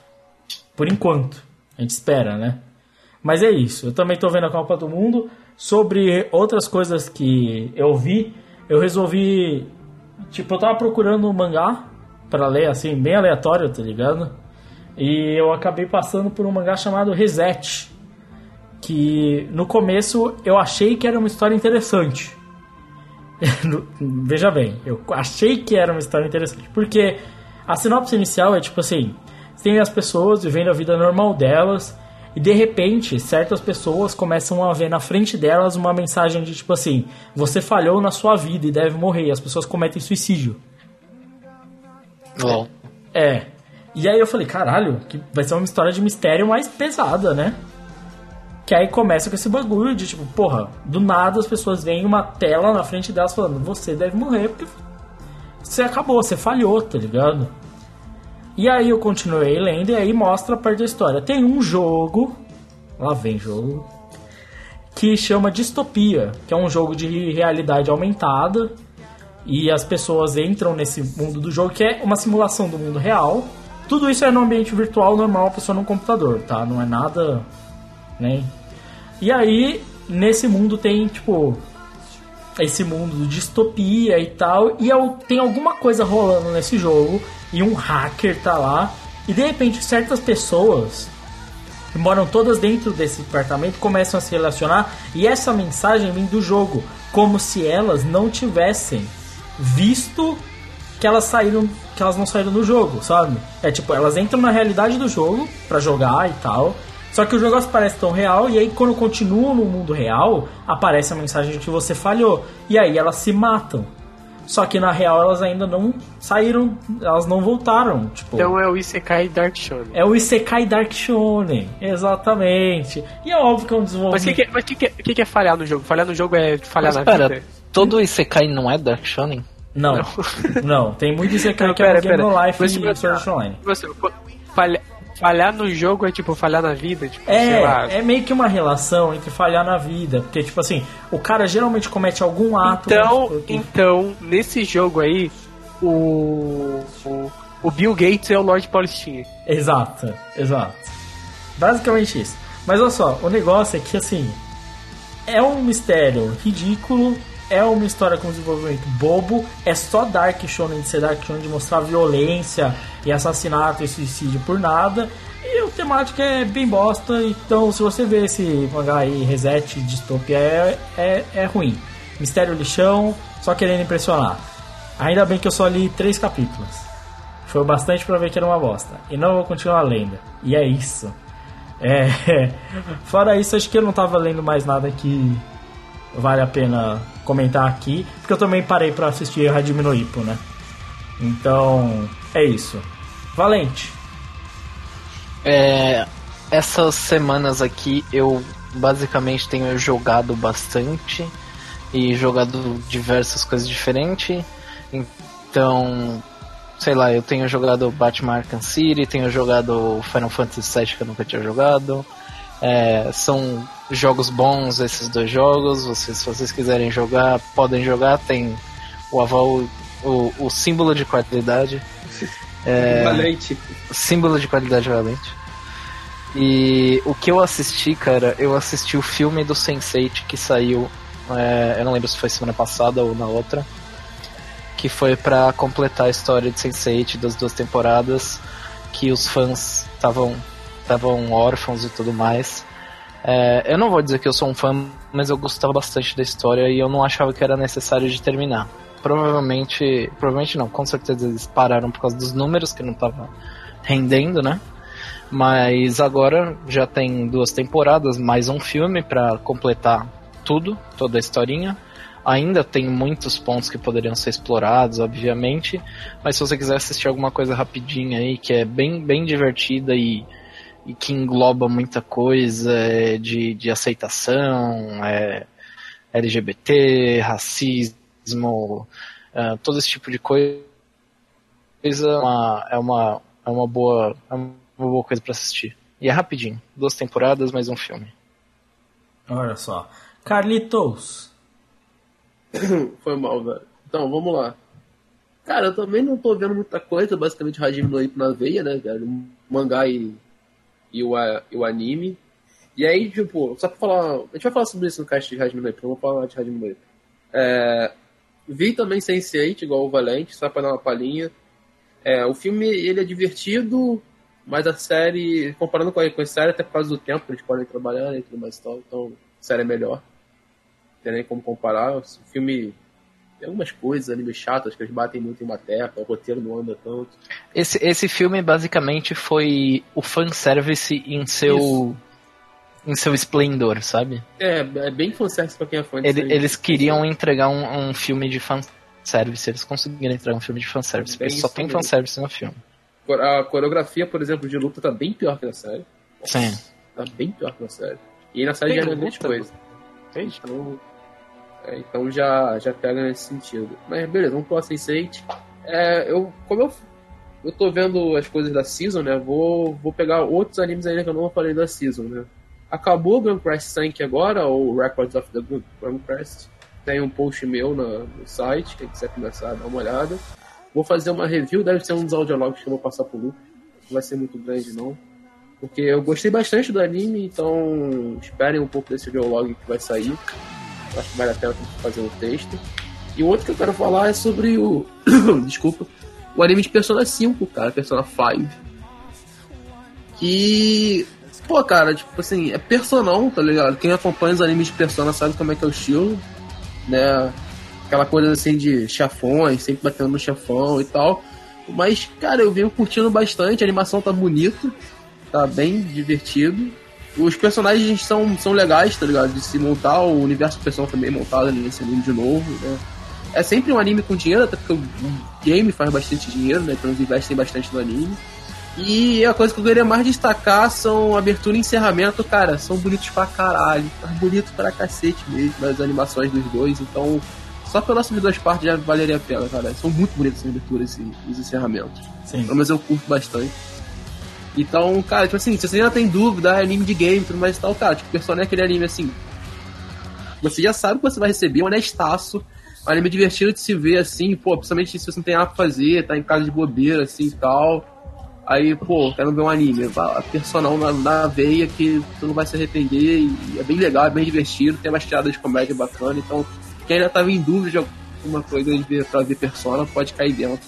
Por enquanto. A gente espera, né? Mas é isso. Eu também tô vendo a Copa do Mundo. Sobre outras coisas que eu vi, eu resolvi. Tipo, eu tava procurando um mangá pra ler, assim, bem aleatório, tá ligado? E eu acabei passando por um mangá chamado Reset. Que no começo eu achei que era uma história interessante. *laughs* No- Veja bem, eu achei que era uma história interessante. Porque a sinopse inicial é tipo assim: tem as pessoas vivendo a vida normal delas, e de repente, certas pessoas começam a ver na frente delas uma mensagem de tipo assim: você falhou na sua vida e deve morrer. E as pessoas cometem suicídio. LOL. É. E aí eu falei, caralho, que vai ser uma história de mistério mais pesada, né? Que aí começa com esse bagulho de tipo, porra, do nada as pessoas veem uma tela na frente delas falando, você deve morrer porque você acabou, você falhou, tá ligado? E aí eu continuei lendo e aí mostra a parte da história. Tem um jogo, lá vem jogo, que chama Distopia, que é um jogo de realidade aumentada e as pessoas entram nesse mundo do jogo, que é uma simulação do mundo real. Tudo isso é no ambiente virtual normal, a pessoa no computador, tá? Não é nada. Né? E aí, nesse mundo tem, tipo, esse mundo de distopia e tal, e tem alguma coisa rolando nesse jogo, e um hacker tá lá, e de repente certas pessoas que moram todas dentro desse departamento começam a se relacionar, e essa mensagem vem do jogo, como se elas não tivessem visto que elas saíram, que elas não saíram do jogo, sabe? É tipo, elas entram na realidade do jogo para jogar e tal. Só que o negócio parece tão real e aí quando continuam no mundo real, aparece a mensagem de que você falhou. E aí elas se matam. Só que na real elas ainda não saíram, elas não voltaram, tipo. Então é o Isekai Dark Shonen. É o Isekai Dark Shonen, exatamente. E é óbvio que é um desenvolvimento. Mas o que, que, mas que, que, que, que é falhar no jogo? Falhar no jogo é falhar mas na pera, vida? Todo Isekai não é Dark Shonen? Não. Não, não tem muito Isekai Não, que é pera, Game pera. No Life Mas, e Sword Online. Você, falha, falhar no jogo é tipo falhar na vida? Tipo, sei lá. É, é meio que uma relação entre falhar na vida. Porque, tipo assim, o cara geralmente comete algum ato. Então, que- então, nesse jogo aí, o, o, o Bill Gates é o Lord Paulistinha. Exato, exato. Basicamente isso. Mas olha só, o negócio é que assim. É um mistério ridículo. É uma história com desenvolvimento bobo. É só Dark Shonen de ser Dark Shonen de mostrar violência e assassinato e suicídio por nada. E o temático é bem bosta. Então, se você vê esse mangá aí, Reset Distopia, é, é, é ruim. Mistério lixão, só querendo impressionar. Ainda bem que eu só li três capítulos. Foi o bastante pra ver que era uma bosta. E não vou continuar lendo. E é isso. É, *laughs* fora isso, acho que eu não tava lendo mais nada que vale a pena comentar aqui. Porque eu também parei pra assistir Hajime no né? Então, é isso. Valente. É, essas semanas aqui eu basicamente tenho jogado bastante e jogado diversas coisas diferentes. Então, sei lá, eu tenho jogado Batman Arkham City, tenho jogado Final Fantasy VII que eu nunca tinha jogado. É, são jogos bons esses dois jogos. Vocês, se vocês quiserem jogar, podem jogar. Tem o aval, o, o símbolo de qualidade. *laughs* É, Valente. símbolo de qualidade valente. E o que eu assisti, cara, eu assisti o filme do Sense8 que saiu, é, eu não lembro se foi semana passada ou na outra, que foi pra completar a história de Sense8 das duas temporadas, que os fãs estavam estavam órfãos e tudo mais. É, eu não vou dizer que eu sou um fã, mas eu gostava bastante da história e eu não achava que era necessário de terminar. Provavelmente, provavelmente não, com certeza eles pararam por causa dos números que não tava rendendo, né? Mas agora já tem duas temporadas, mais um filme pra completar tudo, toda a historinha. Ainda tem muitos pontos que poderiam ser explorados, obviamente, mas se você quiser assistir alguma coisa rapidinha aí, que é bem, bem divertida e, e que engloba muita coisa é, de, de aceitação, é, LGBT, racismo, é, todo esse tipo de coisa, é uma, é uma, é uma boa, é uma boa coisa pra assistir. E é rapidinho, duas temporadas, mais um filme. Olha só. Carlitos. *coughs* Foi mal, velho. Então, vamos lá. Cara, eu também não tô vendo muita coisa, basicamente Hajime no Ippo na veia, né, velho? Mangá e, e, o, a- e o anime. E aí, tipo, só pra falar... A gente vai falar sobre isso no cast de Hajime no vou falar de Hajime no. É, vi também Sense8, igual o Valente, só pra dar uma palhinha. É, o filme, ele é divertido, mas a série, comparando com a, com a série, até por causa do tempo que eles podem trabalhar e tudo mais e tal, então a série é melhor. Não tem nem como comparar. O filme tem algumas coisas ali meio chatas, que eles batem muito em uma tecla, o roteiro não anda tanto. Esse, esse filme basicamente foi o fanservice em seu. Isso. em seu esplendor, sabe? É, é bem fanservice pra quem é fã Ele- eles queriam entregar um, um filme de fanservice, eles conseguiram entregar um filme de fanservice, Bem porque só tem fanservice no filme. A coreografia, por exemplo, de luta tá bem pior que na série. Sim. Tá bem pior que na série. E na série Tem já é grande coisa. Então, é, então já, já pega nesse sentido. Mas beleza, vamos pro Sense8. É, eu, como eu, eu tô vendo as coisas da Season, né? Vou, vou pegar outros animes ainda que eu não falei da Season, né? Acabou o Gun Crest Sank agora, ou Records of the Gun Crest. tem um post meu no, no site, quem quiser começar a dar uma olhada. Vou fazer uma review, deve ser um dos audiologs que eu vou passar pro Lu. Não vai ser muito grande, não. Porque eu gostei bastante do anime, então esperem um pouco desse audiolog que vai sair. Acho que vale a pena fazer um texto. E o outro que eu quero falar é sobre o. *coughs* Desculpa. O anime de Persona 5, cara, Persona 5. Que. Pô, cara, tipo assim, é personal, tá ligado? Quem acompanha os animes de Persona sabe como é que é o estilo, né? Aquela coisa assim de chafões, sempre batendo no chafão e tal. Mas, cara, eu venho curtindo bastante, a animação tá bonita, tá bem divertido. Os personagens são, são legais, tá ligado? De se montar, o universo do personagem também montado nesse anime de novo, né? É sempre um anime com dinheiro, até porque o game faz bastante dinheiro, né? Então eles investem bastante no anime. E a coisa que eu queria mais destacar são abertura e encerramento, cara, são bonitos pra caralho. Tá bonito pra cacete mesmo, as animações dos dois, então só pelas duas partes já valeria a pena, cara. São muito bonitas as aberturas e os encerramentos. Sim. Mas eu curto bastante. Então, cara, tipo assim, se você já tem dúvida, é anime de game tudo mais e tal, cara, tipo, Persona é aquele anime assim. Você já sabe que você vai receber, um honestaço. Um anime divertido de se ver assim, pô, principalmente se você não tem nada pra fazer, tá em casa de bobeira assim e tal. Aí, pô, quero ver um anime. A personal na, na veia que tu não vai se arrepender. E é bem legal, é bem divertido, tem umas tiradas de comédia bacana. Então, quem ainda tava em dúvida de alguma coisa de ver, pra ver persona, pode cair dentro.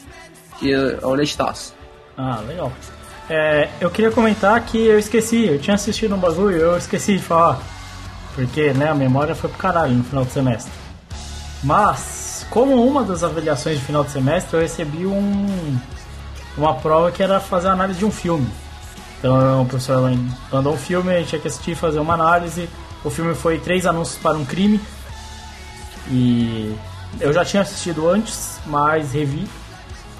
Que é honestaço. Ah, legal. É, eu queria comentar que eu esqueci, eu tinha assistido um bagulho e eu esqueci de falar. Porque, né, a memória foi pro caralho no final do semestre. Mas, como uma das avaliações de final de semestre, eu recebi um, uma prova que era fazer análise de um filme. Então, o professor mandou um filme, a gente tinha que assistir fazer uma análise. O filme foi Três Anúncios para um Crime. E eu já tinha assistido antes, mas revi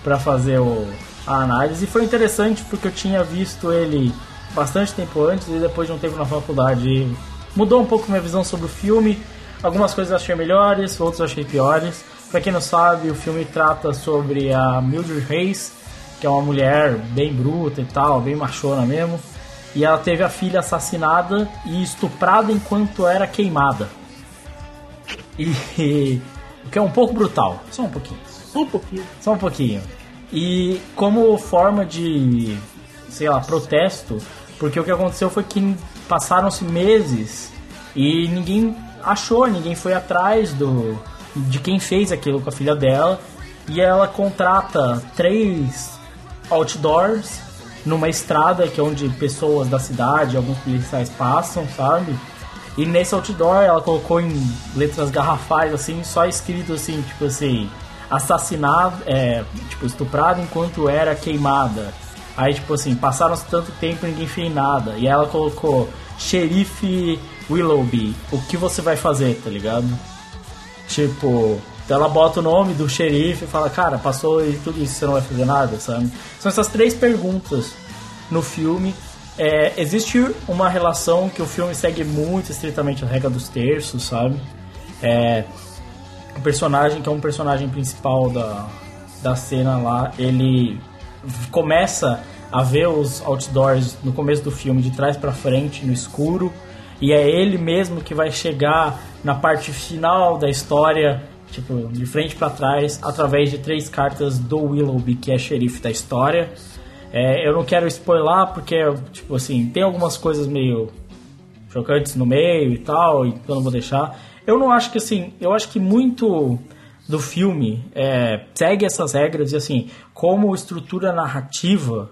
para fazer o, a análise. E foi interessante porque eu tinha visto ele bastante tempo antes e depois de um tempo na faculdade. Mudou um pouco minha visão sobre o filme. Algumas coisas eu achei melhores, outras eu achei piores. Pra quem não sabe, o filme trata sobre a Mildred Hayes, que é uma mulher bem bruta e tal, bem machona mesmo. E ela teve a filha assassinada e estuprada enquanto era queimada. E. *laughs* O que é um pouco brutal. Só um pouquinho. Só um pouquinho. Só um pouquinho. E como forma de, sei lá, protesto, porque o que aconteceu foi que passaram-se meses e ninguém achou, ninguém foi atrás do de quem fez aquilo com a filha dela. E ela contrata três outdoors numa estrada que é onde pessoas da cidade, alguns policiais passam, sabe? E nesse outdoor ela colocou em letras garrafais assim, só escrito assim, tipo assim, assassinado, é, tipo, estuprado enquanto era queimada. Aí, tipo assim, passaram-se tanto tempo e ninguém fez nada. E ela colocou xerife Willoughby, o que você vai fazer, tá ligado? Tipo, ela bota o nome do xerife e fala, cara, passou e tudo isso, você não vai fazer nada, sabe? São essas três perguntas no filme. É, existe uma relação que o filme segue muito estritamente a regra dos terços, sabe? É, o personagem, que é um personagem principal da, da cena lá, ele começa a ver os outdoors no começo do filme de trás para frente, no escuro, e é ele mesmo que vai chegar na parte final da história, tipo, de frente para trás, através de três cartas do Willoughby, que é xerife da história. É, eu não quero spoiler porque, tipo assim, tem algumas coisas meio chocantes no meio e tal, então não vou deixar. Eu não acho que assim, eu acho que muito do filme é, segue essas regras e assim, como estrutura narrativa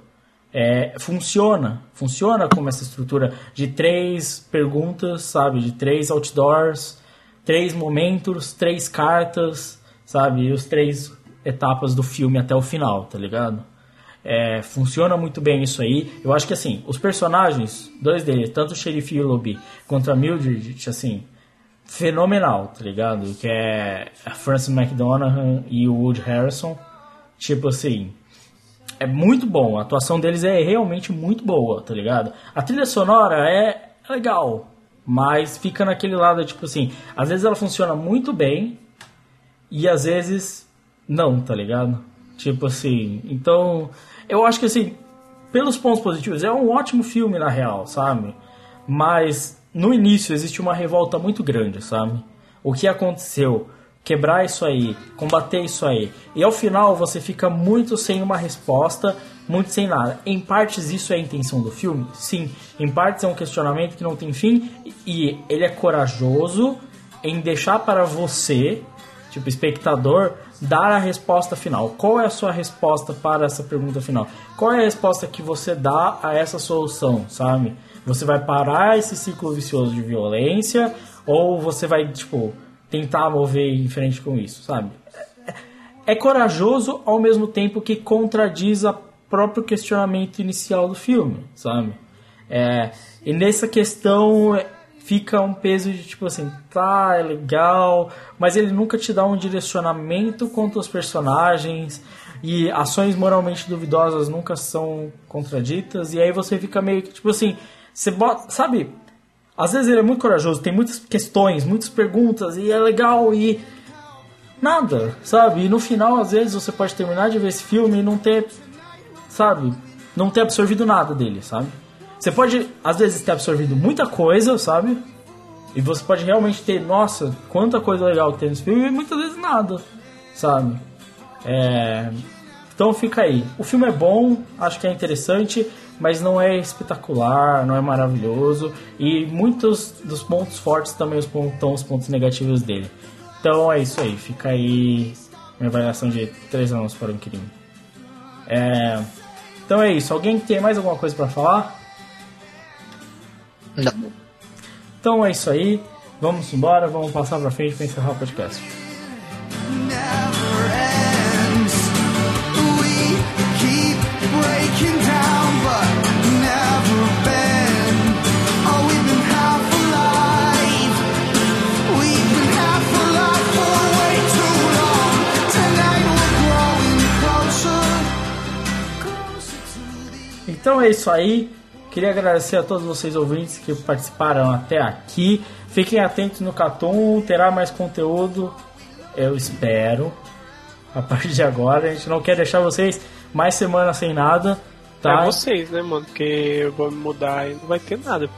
é, funciona. Funciona como essa estrutura de três perguntas, sabe? De três outdoors, três momentos, três cartas, sabe? E os três etapas do filme até o final, tá ligado? É, funciona muito bem isso aí. Eu acho que assim, os personagens, dois deles, tanto o Sheriff Willoughby quanto a Mildred, assim, fenomenal, tá ligado? Que é a Frances McDonagh e o Wood Harrison. Tipo assim, é muito bom. A atuação deles é realmente muito boa, tá ligado? A trilha sonora é legal, mas fica naquele lado, tipo assim, às vezes ela funciona muito bem e às vezes não, tá ligado? Tipo assim, então eu acho que assim, pelos pontos positivos, é um ótimo filme na real, sabe? Mas no início existe uma revolta muito grande, sabe? o que aconteceu, quebrar isso aí, combater isso aí. E ao final você fica muito sem uma resposta, muito sem nada. Em partes isso é a intenção do filme? Sim. Em partes é um questionamento que não tem fim e ele é corajoso em deixar para você, tipo espectador, dar a resposta final. Qual é a sua resposta para essa pergunta final? Qual é a resposta que você dá a essa solução, sabe? Você vai parar esse ciclo vicioso de violência ou você vai, tipo, tentar mover em frente com isso, sabe? É corajoso ao mesmo tempo que contradiz o próprio questionamento inicial do filme, sabe? É, e nessa questão fica um peso de tipo assim, tá, é legal, mas ele nunca te dá um direcionamento quanto aos personagens e ações moralmente duvidosas nunca são contraditas e aí você fica meio que tipo assim, você bota, sabe? Às vezes ele é muito corajoso, tem muitas questões, muitas perguntas, e é legal e. Nada, sabe? E no final, às vezes, você pode terminar de ver esse filme e não ter. Sabe? Não ter absorvido nada dele, sabe? Você pode, às vezes, ter absorvido muita coisa, sabe? E você pode realmente ter, nossa, quanta coisa legal que tem nesse filme, e muitas vezes nada, sabe? É... Então fica aí. O filme é bom, acho que é interessante mas não é espetacular, não é maravilhoso e muitos dos pontos fortes também estão os pontos negativos dele. Então é isso aí, fica aí minha avaliação de 3 anos para o Inquilino. É, então é isso, alguém tem mais alguma coisa para falar? Não. Então é isso aí, vamos embora, vamos passar para frente para encerrar o podcast. Então é isso aí. Queria agradecer a todos vocês ouvintes que participaram até aqui. Fiquem atentos no Catum, terá mais conteúdo, eu espero. A partir de agora, a gente não quer deixar vocês mais semana sem nada. Tá? É vocês, né, mano? Porque eu vou me mudar e não vai ter nada.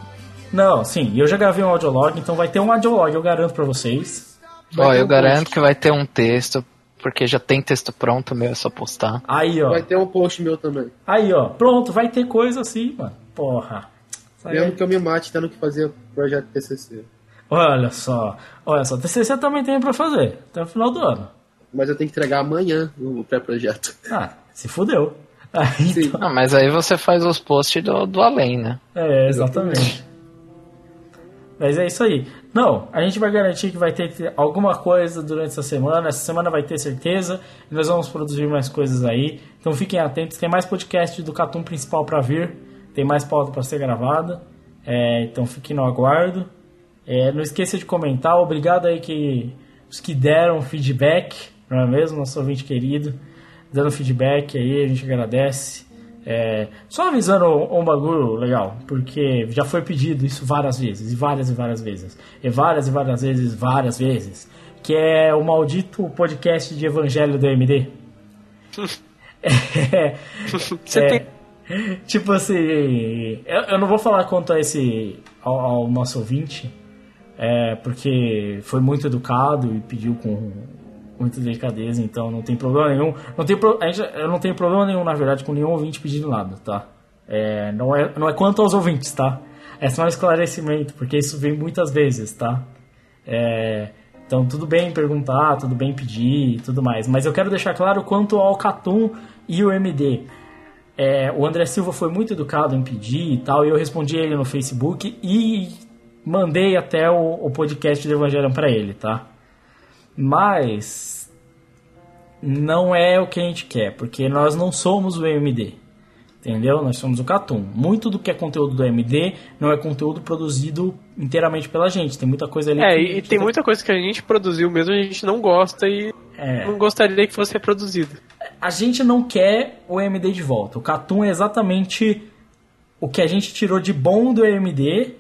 Não, sim, eu já gravei um audiolog, então vai ter um audiolog, eu garanto pra vocês. Ó, eu um garanto post. que vai ter um texto, porque já tem texto pronto meu, é só postar. Aí, ó. Vai ter um post meu também. Aí, ó. Pronto, vai ter coisa assim, mano. Porra. Mesmo aí. que eu me mate tendo que fazer projeto TCC. Olha só. Olha só, TCC também tem pra fazer, até o final do ano. Mas eu tenho que entregar amanhã o pré-projeto. Ah, se fudeu. Aí, então- Ah, mas aí você faz os posts do, do além, né? É, exatamente. Mas é isso aí. Não, a gente vai garantir que vai ter alguma coisa durante essa semana. Essa semana vai ter certeza. Nós vamos produzir mais coisas aí. Então fiquem atentos. Tem mais podcast do Catum principal para vir. Tem mais pauta para ser gravada. É, então fiquem no aguardo. É, não esqueça de comentar. Obrigado aí que os que deram feedback, não é mesmo? Nosso ouvinte querido, dando feedback aí, a gente agradece. É, só avisando um, um bagulho legal, porque já foi pedido isso várias vezes, e várias e várias vezes, e várias e várias vezes, várias vezes, que é o maldito podcast de Evangelho do MD. *laughs* É, Você é, tem. Tipo assim, eu, eu não vou falar quanto a esse ao, ao nosso ouvinte, é, porque foi muito educado e pediu com muita delicadeza, então não tem problema nenhum. Não tem pro, eu não tenho problema nenhum, na verdade, com nenhum ouvinte pedindo nada, tá? É, não, é, não é quanto aos ouvintes, tá? É só um esclarecimento, porque isso vem muitas vezes, tá? É, então, tudo bem perguntar, tudo bem pedir tudo mais. Mas eu quero deixar claro quanto ao Catum e o MD. É, o André Silva foi muito educado em pedir e tal, e eu respondi ele no Facebook e mandei até o, o podcast do Evangelho para ele, tá? Mas não é o que a gente quer, porque nós não somos o MD. Entendeu? Nós somos o Catum. Muito do que é conteúdo do MD não é conteúdo produzido inteiramente pela gente. Tem muita coisa ali É, e tem tá- muita coisa que a gente produziu mesmo, a gente não gosta e É. não gostaria que fosse reproduzido. a gente não quer o AMD de volta. O Catum é exatamente o que a gente tirou de bom do AMD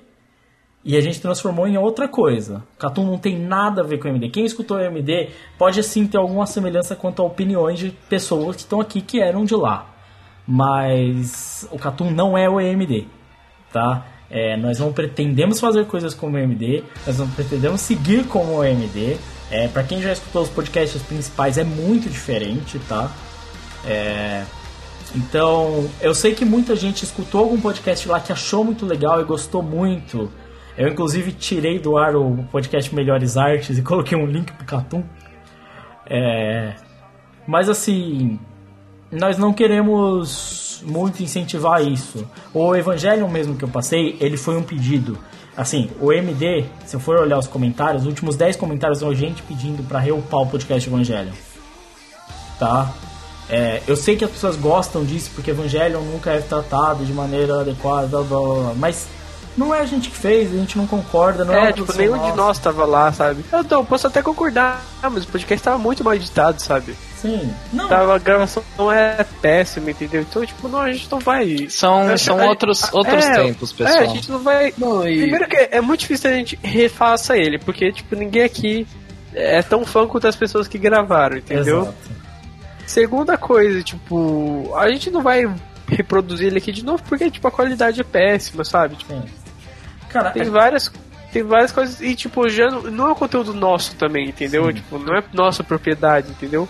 e a gente transformou em outra coisa. Catum não tem nada a ver com o AMD. Quem escutou o AMD pode sim ter alguma semelhança quanto a opiniões de pessoas que estão aqui que eram de lá. Mas o Catum não é o AMD, tá? É, nós não pretendemos fazer coisas como o MD, nós não pretendemos seguir como o MD. É, para quem já escutou os podcasts principais, é muito diferente, tá? É, então, eu sei que muita gente escutou algum podcast lá que achou muito legal e gostou muito. Eu, inclusive, tirei do ar o podcast Melhores Artes e coloquei um link pro Catum. É, mas, assim, nós não queremos muito incentivar isso. O Evangelho mesmo que eu passei, ele foi um pedido. Assim, o MD, se eu for olhar os comentários, os últimos 10 comentários são gente pedindo para reupar o podcast Evangelho. Tá? É, eu sei que as pessoas gostam disso porque Evangelho nunca é tratado de maneira adequada, blá, blá, blá, mas não é a gente que fez, a gente não concorda, não é, é tipo, nenhum de nós tava lá, sabe? Eu, eu posso até concordar, mas o podcast tava muito mal editado, sabe? Sim. Não. Tava, a gravação não é péssima, entendeu? Então, tipo, não, a gente não vai. São, são a, outros, a, outros é, tempos, pessoal. É, a gente não vai. Não, e... Primeiro que é muito difícil a gente refaça ele, porque, tipo, ninguém aqui é tão fã quanto as pessoas que gravaram, entendeu? Exato. Segunda coisa, tipo, a gente não vai reproduzir ele aqui de novo porque, tipo, a qualidade é péssima, sabe? Tipo, Cara, tem é... várias tem várias coisas e tipo já não, é um conteúdo nosso também entendeu Sim. tipo não é nossa propriedade entendeu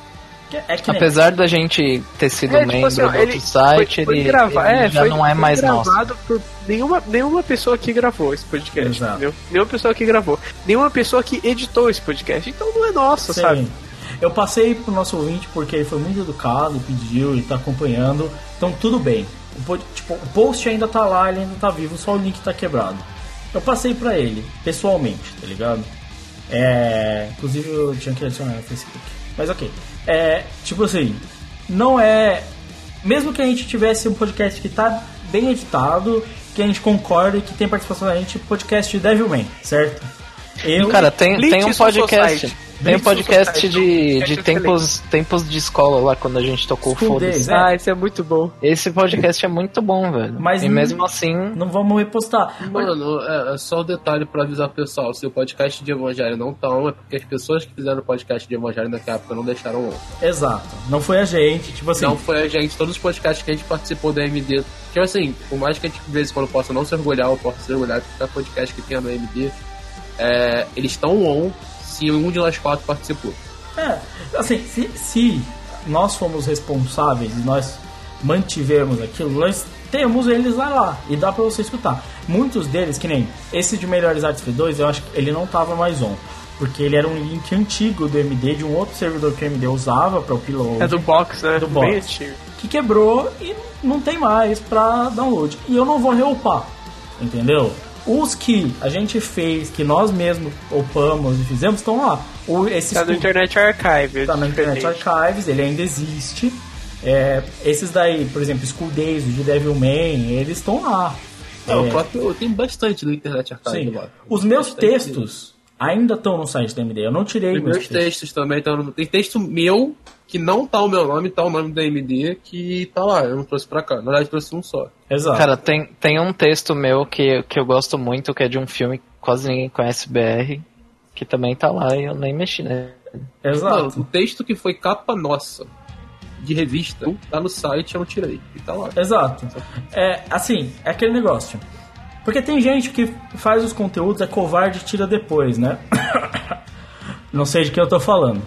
é Apesar da gente ter sido é, tipo membro assim, ó, do ele, site, foi, foi ele, grava... ele, já foi, não é mais nosso. por nenhuma, nenhuma pessoa que gravou esse podcast, Exato. entendeu? Nenhuma pessoa que gravou. Nenhuma pessoa que editou esse podcast. Então não é nossa, Sim. sabe? Eu passei pro nosso ouvinte porque ele foi muito educado, pediu e tá acompanhando. Então tudo bem. O, tipo, o post ainda tá lá, ele ainda tá vivo, só o link tá quebrado. Eu passei pra ele, pessoalmente, tá ligado? É. Inclusive eu tinha que adicionar no Facebook. Mas ok. É. Tipo assim, não é. Mesmo que a gente tivesse um podcast que tá bem editado, que a gente concorda e que tem participação da gente, podcast de Devilman, certo? Eu, Cara, tem, tem um podcast. Tem um podcast de, de tempos, tempos de escola lá, quando a gente tocou o Foda-se. Ah, esse é muito bom. Esse podcast é muito bom, velho. Mas e mesmo assim... Não vamos repostar. Mano, é, é só um detalhe pra avisar o pessoal. Se o podcast de Evangelho não tá on, é porque as pessoas que fizeram o podcast de Evangelho naquela época não deixaram on. Exato. Não foi a gente, tipo assim... Não foi a gente. Todos os podcasts que a gente participou da MD... Que assim, por mais que a gente de vez em quando possa não se orgulhar, ou possa se orgulhar de qualquer podcast que tenha no MD, é, eles estão on se um de nós quatro participou. É, assim, se, se nós fomos responsáveis e nós mantivermos aquilo, nós temos eles lá, lá e dá pra você escutar. Muitos deles, que nem esse de Melhores Artes V2, eu acho que ele não tava mais on. Porque ele era um link antigo do MD, de um outro servidor que o MD usava para o upload. É do box, né? Do box. Que quebrou e não tem mais para download. E eu não vou reupar, entendeu? Os que a gente fez, que nós mesmos upamos e fizemos, estão lá. O, esse tá no Internet Archives. Tá no Internet Archives, ele ainda existe. É, esses daí, por exemplo, School Days, de Devilman, eles estão lá. É, é, o próprio, tem bastante no Internet Archives lá. Os meus bastante textos ainda estão no site da MD, eu não tirei Os meus textos. textos também estão Tem texto meu que não tá o meu nome, tá o nome da MD que tá lá. Eu não trouxe pra cá. Na verdade, trouxe um só. Exato. Cara, tem, tem um texto meu que, que eu gosto muito, que é de um filme que quase ninguém conhece BR, que também tá lá e eu nem mexi né? Exato. o texto que foi capa nossa de revista, tá no site, eu não tirei. E tá lá. Exato. É, assim, é aquele negócio. Porque tem gente que faz os conteúdos, é covarde e tira depois, né? *coughs* não sei de que eu tô falando.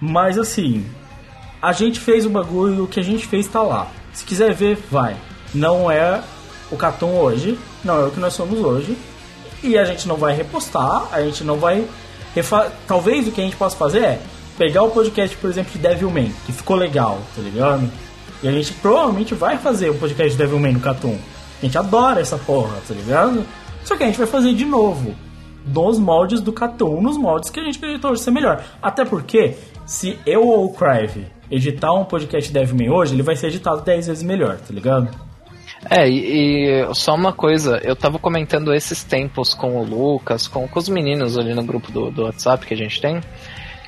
Mas assim, a gente fez o bagulho, o que a gente fez tá lá. Se quiser ver, vai. Não é o Catum hoje, não é o que nós somos hoje. E a gente não vai repostar, a gente não vai. Talvez o que a gente possa fazer é pegar o podcast, por exemplo, de Devilman, que ficou legal, tá ligado? E a gente provavelmente vai fazer o podcast de Devilman no Catum. A gente adora essa porra, tá ligado? Só que a gente vai fazer de novo. Dos moldes do Catum, nos moldes que a gente acreditou ser melhor. Até porque, se eu ou o Crive editar um podcast Devilman hoje, ele vai ser editado 10 vezes melhor, tá ligado? É, e, e, só uma coisa, eu tava comentando esses tempos com o Lucas, com, com os meninos ali no grupo do, do WhatsApp que a gente tem,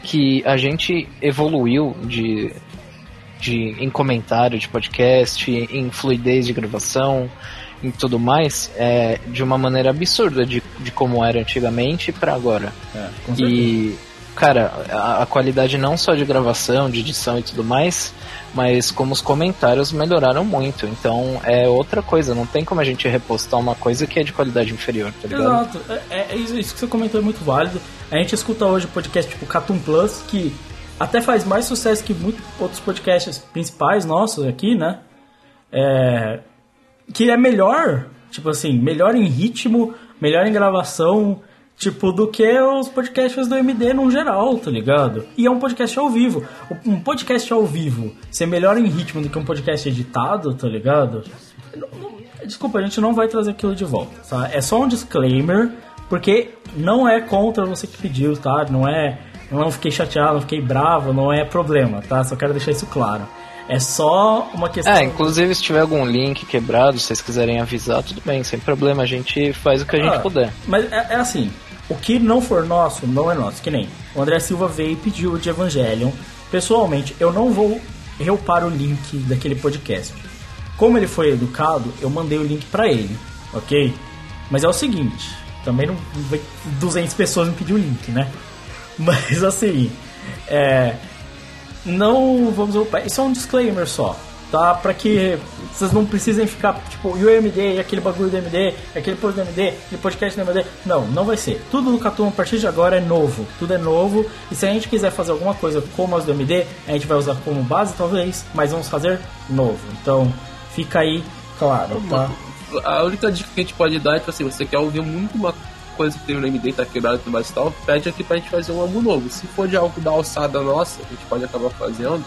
que a gente evoluiu de, de em comentário de podcast, em fluidez de gravação, em tudo mais, é, de uma maneira absurda de, de como era antigamente para agora. É, e cara, a, a qualidade não só de gravação, de edição e tudo mais, mas como os comentários melhoraram muito. Então é outra coisa, não tem como a gente repostar uma coisa que é de qualidade inferior, tá ligado? Exato, é, é isso, isso que você comentou é muito válido. A gente escuta hoje podcast tipo Catum Plus, que até faz mais sucesso que muitos outros podcasts principais nossos aqui, né? É, que é melhor, tipo assim, melhor em ritmo, melhor em gravação, tipo, do que os podcasts do MD no geral, tá ligado? E é um podcast ao vivo. Um podcast ao vivo ser melhor em ritmo do que um podcast editado, tá ligado? Desculpa, a gente não vai trazer aquilo de volta, tá? É só um disclaimer, porque não é contra você que pediu, tá? Não é. Eu não fiquei chateado, não fiquei bravo, não é problema, tá? Só quero deixar isso claro. É só uma questão. É, inclusive se tiver algum link quebrado, se vocês quiserem avisar, tudo bem, sem problema, a gente faz o que a gente Ah, puder. Mas é, é assim, o que não for nosso, não é nosso. Que nem o André Silva veio e pediu de Evangelion. Pessoalmente, eu não vou reupar o link daquele podcast. Como ele foi educado, eu mandei o link pra ele, ok? Mas é o seguinte, também não vem 200 pessoas me pedir o link, né? *laughs* Mas assim, é, não vamos upar. Isso é um disclaimer só, tá? Pra que vocês não precisem ficar, tipo, e o MD, e aquele bagulho do MD, e aquele post do MD, aquele podcast do MD. Não, não vai ser. Tudo no Catum a partir de agora é novo. Tudo é novo. E se a gente quiser fazer alguma coisa como as do MD, a gente vai usar como base, talvez, mas vamos fazer novo. Então, fica aí claro, tá? A única dica que a gente pode dar é, tipo assim, você quer ouvir muito uma coisa que tem no MD, tá quebrado e tudo mais e tal, pede aqui pra gente fazer um álbum novo. Se for de algo da alçada nossa, a gente pode acabar fazendo,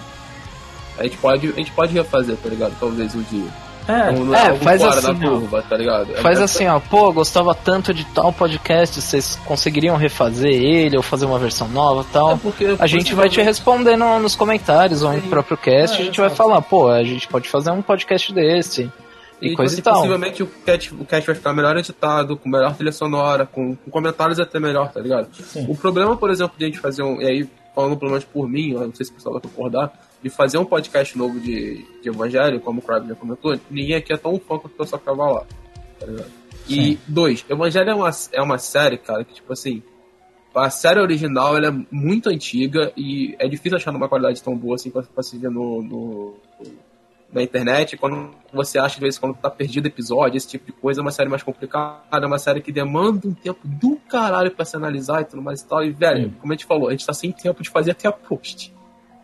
a gente pode, a gente pode refazer, tá ligado? Talvez um dia. É, é, algo faz assim, curva, tá ligado? É- Faz é- assim, ó, pô, gostava tanto de tal podcast, vocês conseguiriam refazer ele ou fazer uma versão nova e tal? É porque, a gente vai te responder no- nos comentários ou no próprio cast, É, a gente vai falar, pô, a gente pode fazer um podcast desse e, E, coisa e tal. possivelmente o cast, o cast vai ficar melhor editado, com melhor trilha sonora, com, com comentários até melhor, tá ligado? Sim. O problema, por exemplo, de a gente fazer um. E aí, falando pelo menos por mim, eu não sei se o pessoal vai concordar, de fazer um podcast novo de, de Evangelho, como o Crab já comentou, ninguém aqui é tão fã quanto o pessoal que tava lá. Tá ligado? E, dois, Evangelho é uma, é uma série, cara, que, tipo assim. A série original ela é muito antiga e é difícil achar numa qualidade tão boa assim pra, pra se ver no, no- na internet. Quando você acha, de vez em quando, tá perdido episódio, esse tipo de coisa, é uma série mais complicada, é uma série que demanda um tempo do caralho pra se analisar e tudo mais e tal. E, velho, Sim. como a gente falou, a gente tá sem tempo de fazer até a post.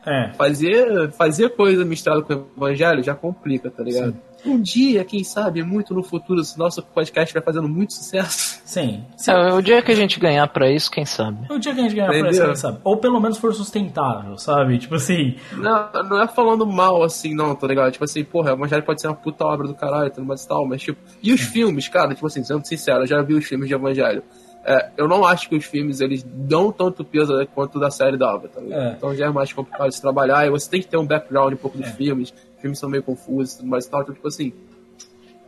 É. Fazer, fazer coisa misturada com o evangelho já complica, tá ligado? Um dia, quem sabe, muito no futuro, se nosso podcast vai fazendo muito sucesso. Sim. sim. É, o dia que a gente ganhar pra isso, quem sabe? O dia que a gente ganhar Entendeu? essa, sabe? Ou pelo menos for sustentável, sabe? Tipo assim, Não, não é falando mal assim, não, tá ligado? Tipo assim, porra, o Evangelho pode ser uma puta obra do caralho, tudo mais e tal, mas tipo. E os filmes, cara, tipo assim, sendo sincero, eu já vi os filmes de Evangelho. É, eu não acho que os filmes eles dão tanto peso né, quanto da série dava, tá ligado? É. Então já é mais complicado de trabalhar e você tem que ter um background um pouco dos filmes. Os filmes são meio confusos e tudo mais e tal, então, tipo assim.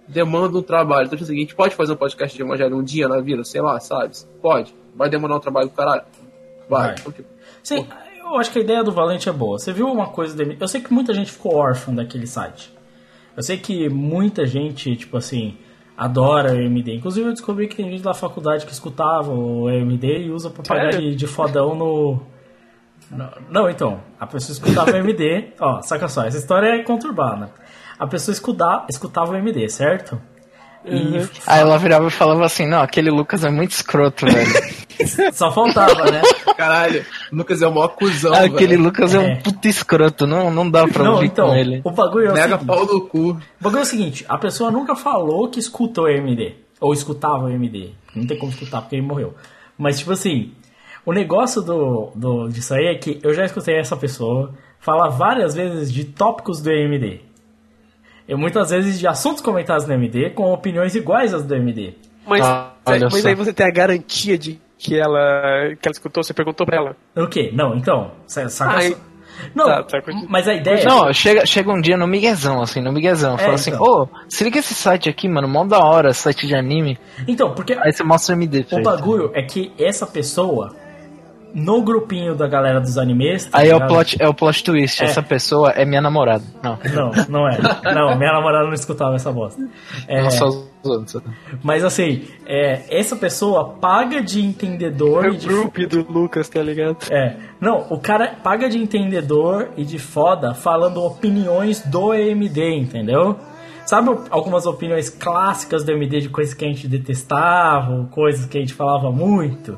Demanda um trabalho. Então, tipo assim, a gente pode fazer um podcast de Evangelho um dia na vida, sei lá, sabe? Pode. Vai demorar um trabalho do caralho? Vai. Vai. Então, tipo, Sim, eu acho que a ideia do Valente é boa. Você viu uma coisa dele? Eu sei que muita gente ficou órfã daquele site. Eu sei que muita gente, tipo assim, adora o MD. Inclusive eu descobri que tem gente da faculdade que escutava o MD e usa pra pagar de, de fodão no. Não, não, então. A pessoa escutava o MD. Ó, saca só, essa história é conturbada. A pessoa escuta, escutava o MD, certo? E Aí ela virava e falava assim, não, aquele Lucas é muito escroto, velho. *laughs* *laughs* só faltava, né? caralho, o Lucas é o maior cuzão. aquele velho. Lucas é. É. um puta escroto, não, não dá pra Não, ouvir então, com ele. o bagulho é o Mega seguinte. pau no cu. O bagulho é o seguinte, a pessoa nunca falou que escutou o MD. Ou escutava o MD. Não tem como escutar porque ele morreu. Mas, tipo assim, o negócio do, do, disso aí é que eu já escutei essa pessoa falar várias vezes de tópicos do MD. E muitas vezes de assuntos comentados no MD com opiniões iguais às do MD. Mas, Ah, mas aí você tem a garantia de que ela, que ela escutou, você perguntou pra ela. O quê? Não, então, sa- saca Ai. só. Não, Tá, tá, mas a ideia Não, chega, chega um dia no miguezão, assim, no miguezão. fala assim, então. ô, se liga esse site aqui, mano, mó da hora, site de anime. Então, porque Aí você mostra o MD O bagulho é que essa pessoa no grupinho da galera dos animes. tá Aí é o, plot, é o plot twist. É. Essa pessoa é minha namorada. Não. Não, não é. Não, minha namorada não escutava essa bosta. É, Não só os outros. mas assim, é, essa pessoa paga de entendedor É o de grupo do Lucas, tá ligado? É, não, o cara paga de entendedor e de foda falando opiniões do EMD, entendeu? Sabe algumas opiniões clássicas do EMD de coisas que a gente detestava, coisas que a gente falava muito?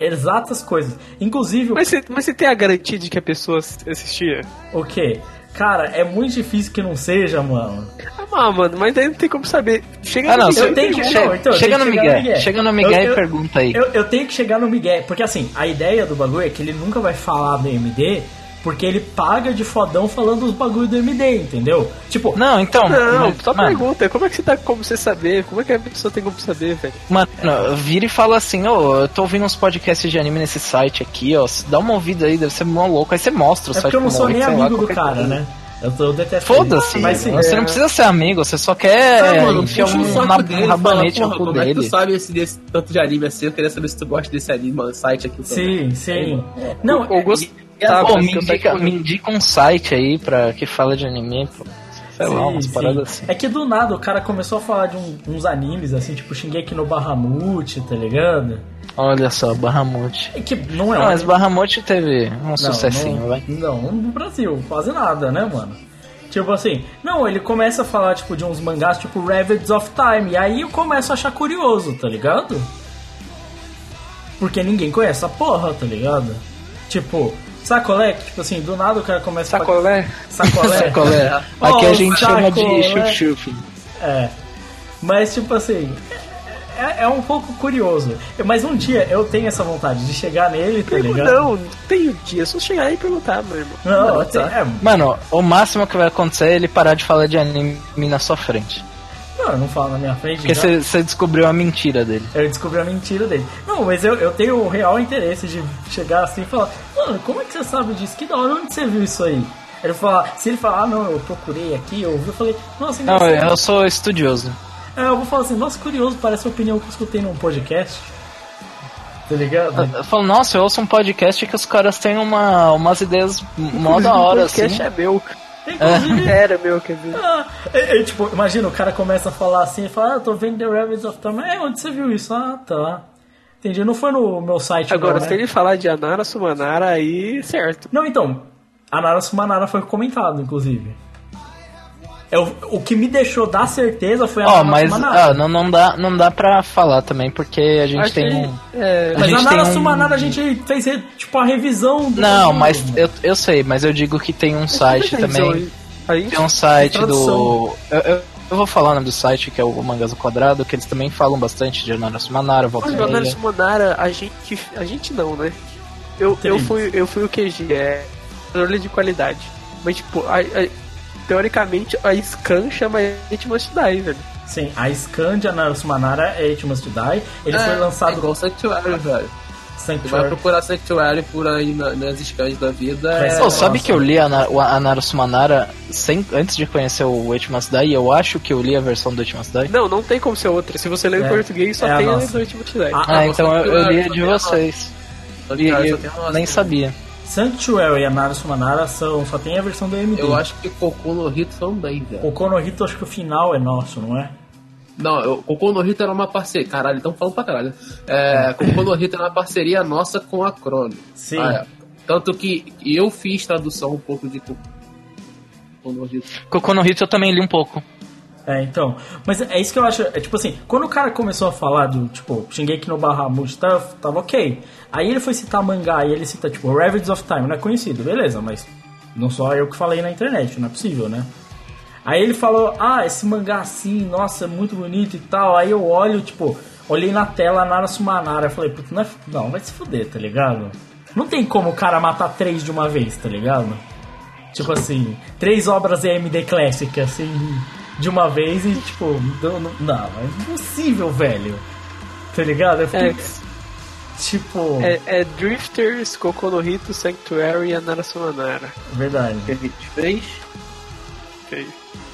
Exatas coisas. Inclusive, Mas você, mas você tem a garantia de que a pessoa assistia? o quê? Cara, é muito difícil que não seja, mano. Ah, mano, mas daí não tem como saber. Chega Ah, não, no você eu Miguel, tenho que- como- não, então, chega no chegar no Miguel. Miguel. Chega no Miguel Eu- e pergunta aí. Eu, eu tenho que chegar no Miguel, porque assim, a ideia do bagulho é que ele nunca vai falar do MD, porque ele paga de fodão falando os bagulho do MD, entendeu? Tipo, Não, então. Não, mas, só mano, pergunta, como é que você tá como você saber? Como é que a pessoa tem como saber, velho? Mano, vira e fala assim, ô, eu tô ouvindo uns podcasts de anime nesse site aqui, ó. Dá uma ouvida aí, deve ser mó louco. Aí você mostra o é site porque eu não sou nem sei lá, amigo do cara, coisa. né? Eu, eu Foda-se, sim, você é- não precisa ser amigo, você só quer Ah, mano, enfiar um, dele fala, rabanete no cu como é que tu dele. sabe esse, desse tanto de anime assim? Eu queria saber se tu gosta desse anime, mano, site aqui. também. Sim, sim. Não, Ou gosto. Pô, Tá, me, o site indica, me indica um site aí pra, que fala de anime, pô. Sei lá, Sim, umas sim. paradas assim. É que do nada o cara começou a falar de um- uns animes, assim, tipo Shingeki no Bahamut, tá ligado? Olha só, Bahamut. É que não é Não, mas Bahamut teve um Não, sucessinho, não, vai. Não, no Brasil, quase nada, né, mano? Tipo assim, não, ele começa a falar, tipo, de uns mangás, tipo Ravens of Time, e aí eu começo a achar curioso, tá ligado? Porque ninguém conhece essa porra, tá ligado? Tipo, sacolé, que, tipo assim, do nada o cara começa a... Sacolé? Sacolé? Sacolé. *laughs* Aqui Oh, a gente chama de sacolé. chup-chup. É. Mas, tipo assim, é, é um pouco curioso. Mas um dia eu tenho essa vontade de chegar nele, tá ligado? Não, não tem o dia, é só chegar aí e perguntar, meu irmão. Não, Não, tá. é, Mano, o máximo que vai acontecer é ele parar de falar de anime na sua frente. Não, eu não falo na minha frente. Porque você descobriu a mentira dele. Eu descobri a mentira dele. Não, mas eu, eu tenho o real interesse de chegar assim e falar: Mano, como é que você sabe disso? Que da hora, onde você viu isso aí? Ele fala, se ele falar, ah, não, eu procurei aqui, eu vi, eu falei, nossa, Não, eu sou estudioso. É, eu vou falar assim, nossa, curioso, parece a opinião que eu escutei num podcast. Tá ligado? Eu falo, nossa, eu ouço um podcast que os caras têm uma, umas ideias mó da hora, O podcast assim. é meu. Inclusive, Era meu, quer dizer. ah, é, é, tipo, imagina, o cara começa a falar assim, e fala, ah, tô vendo The Ravens of Time. É, onde você viu isso? Ah, tá. Entendi, não foi no meu site Agora, não, se né? ele falar de Anara Sumanara, aí certo. Não, então, a Nara Sumanara foi comentado, inclusive. Eu, o que me deixou dar certeza foi a Ó, Nara mas Sumanara. ah, não, não, dá, não dá pra falar também, porque a gente Acho tem um. é, a mas a gente Nara tem um- Sumanara a gente fez tipo a revisão do Não, bagulho. mas eu, eu sei, mas eu digo que tem um site também. Tem um site do. Eu, eu, eu vou falar o nome do site, que é o Mangas ao Quadrado, que eles também falam bastante de Anara Sumanara, volta Mas e o Anara meia. Sumanara, a gente. A gente não, né? Eu, eu, fui, eu fui o QG, é controle de qualidade. Mas tipo, a- a- teoricamente a Scan chama It Must Die, velho. Sim, a scan de Nara Sumanara é It Must Die. Ele foi É lançado igual Sanctuary, velho. Você vai Sanctuary. procurar Sanctuary por aí na- nas scans da vida. É, Pô, sabe que eu li a, o sem, antes de conhecer o It Must Die, eu acho que eu li a versão do It Must Die. Não, não tem como ser outra. Se você lê É, em português, só é tem a do It Must Die. Ah, Ah, então eu, eu li a de vocês. E Sanctuary eu nem sabia. Sanctuary e a Nara Sumanara são, só tem a versão do MD. Eu acho que Cocô no Hito também, velho. O Konohito, acho que o final é nosso, não é? Não, eu, Cocô no Hito era uma parceria. Caralho, estão falando pra caralho. É, *laughs* Cocô no Hito era uma parceria nossa com a Chrome. Sim. Ah, é. Tanto que eu fiz tradução um pouco de Cocô no Hito. Cocô no Hito eu também li um pouco. É, então. Mas é isso que eu acho. É tipo assim, quando o cara começou a falar do, tipo, Shingeki no Bahamut, tava, tava ok. Aí ele foi citar mangá e ele cita, tipo, Ravens of Time, não é conhecido, beleza, mas não só eu que falei na internet, não é possível, né? Aí ele falou, ah, esse mangá assim, nossa, é muito bonito e tal. Aí eu olho, tipo, olhei na tela Nara Sumanara, falei, putz, não, é, não, vai se fuder, tá ligado? Não tem como o cara matar três de uma vez, tá ligado? Tipo assim, três obras EMD Classic, assim, de uma vez e, tipo, não, não, não, é impossível, velho. Tá ligado? Eu fiquei, É, tipo, é, é Drifters, Kokonohito, Sanctuary e Anara Sumanara. verdade. Que a gente fez. Fez.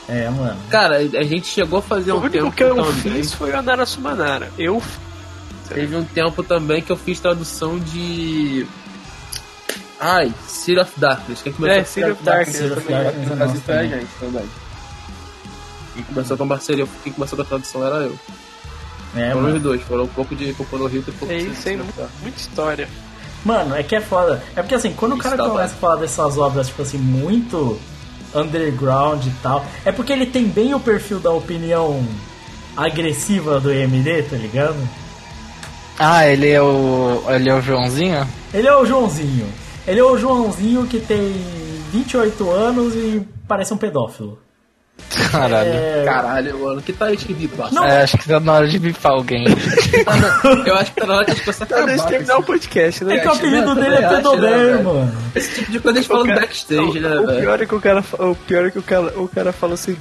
É, mano. Cara, a gente chegou a fazer O um único tempo que eu também. fiz foi o Anara Sumanara. Eu Teve um tempo também que eu fiz tradução de Ai, City of Darkness. Quem começou É, City of Darkness. City eu of também- Darkness. No Brasil foi a gente, verdade. Quem começou com a parceria, quem começou com a tradução era eu. É, Foram mano. os dois, foram um pouco de Popo no Rio e um pouco É de isso aí, muita história. Mano, é que é foda. É porque assim, quando o Isso cara tá começa a falar dessas obras, tipo assim, muito underground e tal, é porque ele tem bem o perfil da opinião agressiva do EMD, tá ligado? Ah, ele é o. Ele é o Joãozinho? Ele é o Joãozinho. Ele é o Joãozinho que tem 28 anos e parece um pedófilo. Caralho. É, Caralho, mano, que tá esse bipa? Não. É, acho que tá na hora de bipar alguém. *laughs* Eu acho que tá na hora de a gente começar a Tá na hora de acabar. terminar com o podcast, né? é que o apelido né? dele é né, Pedober, velho? mano. esse, tipo de coisa a gente fala no cara- backstage, né, o velho? pior é que o cara, o pior é que o cara, o cara fala assim.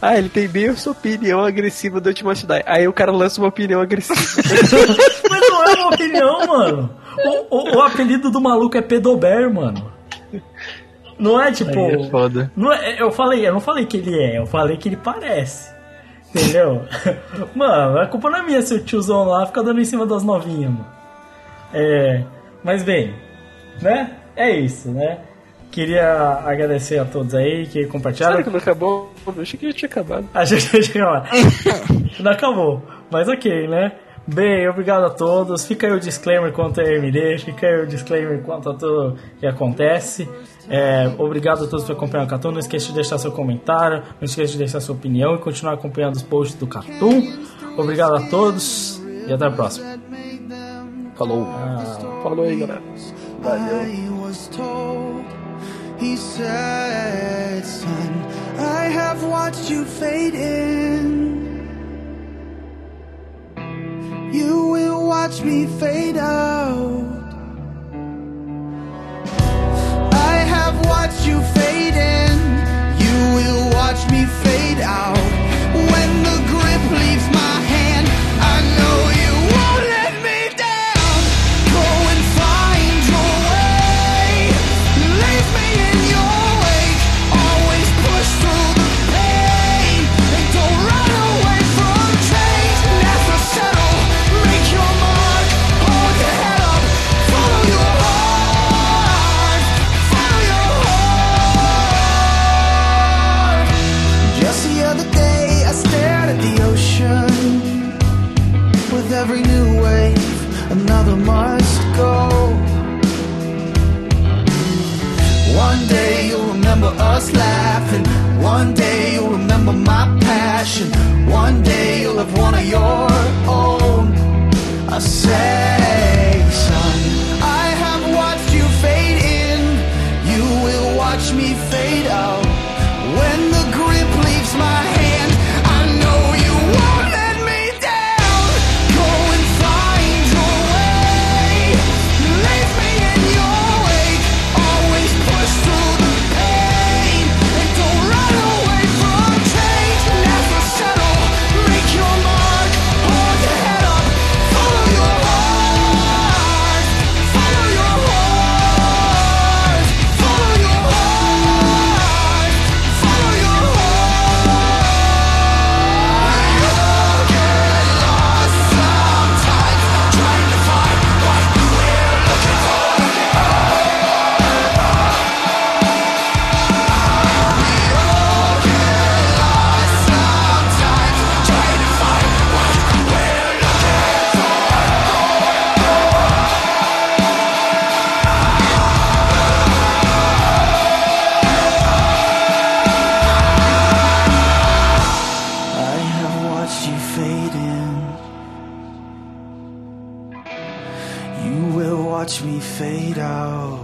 Ah, ele tem bem a sua opinião agressiva do Ultimate Die. Aí o cara lança uma opinião agressiva. *laughs* Mas não é uma opinião, mano. O, o- o apelido do maluco é Pedober, mano. Não é tipo. Aí é foda. Não é, eu falei, eu não falei que ele é, eu falei que ele parece. Entendeu? *laughs* Mano, a culpa não é minha se o tiozão lá fica dando em cima das novinhas, mano. É. Mas bem, né? É isso, né? Queria agradecer a todos aí que compartilharam. Será que não acabou? Eu achei que já tinha acabado. *laughs* A gente vai chegar lá. Não acabou. Mas ok, né? Bem, obrigado a todos. Fica aí o disclaimer quanto a MD, fica aí o disclaimer quanto a tudo que acontece. É, obrigado a todos por acompanhar o Catum. Não esqueça de deixar seu comentário, não esqueça de deixar sua opinião e continuar acompanhando os posts do Catum. Obrigado a todos e até a próxima. Falou. Falou aí, galera. I you will watch me fade out. I have watched you fade in. You will watch me fade out. Laughing. One day you'll remember my passion. One day you'll have one of your own. I say, fade out.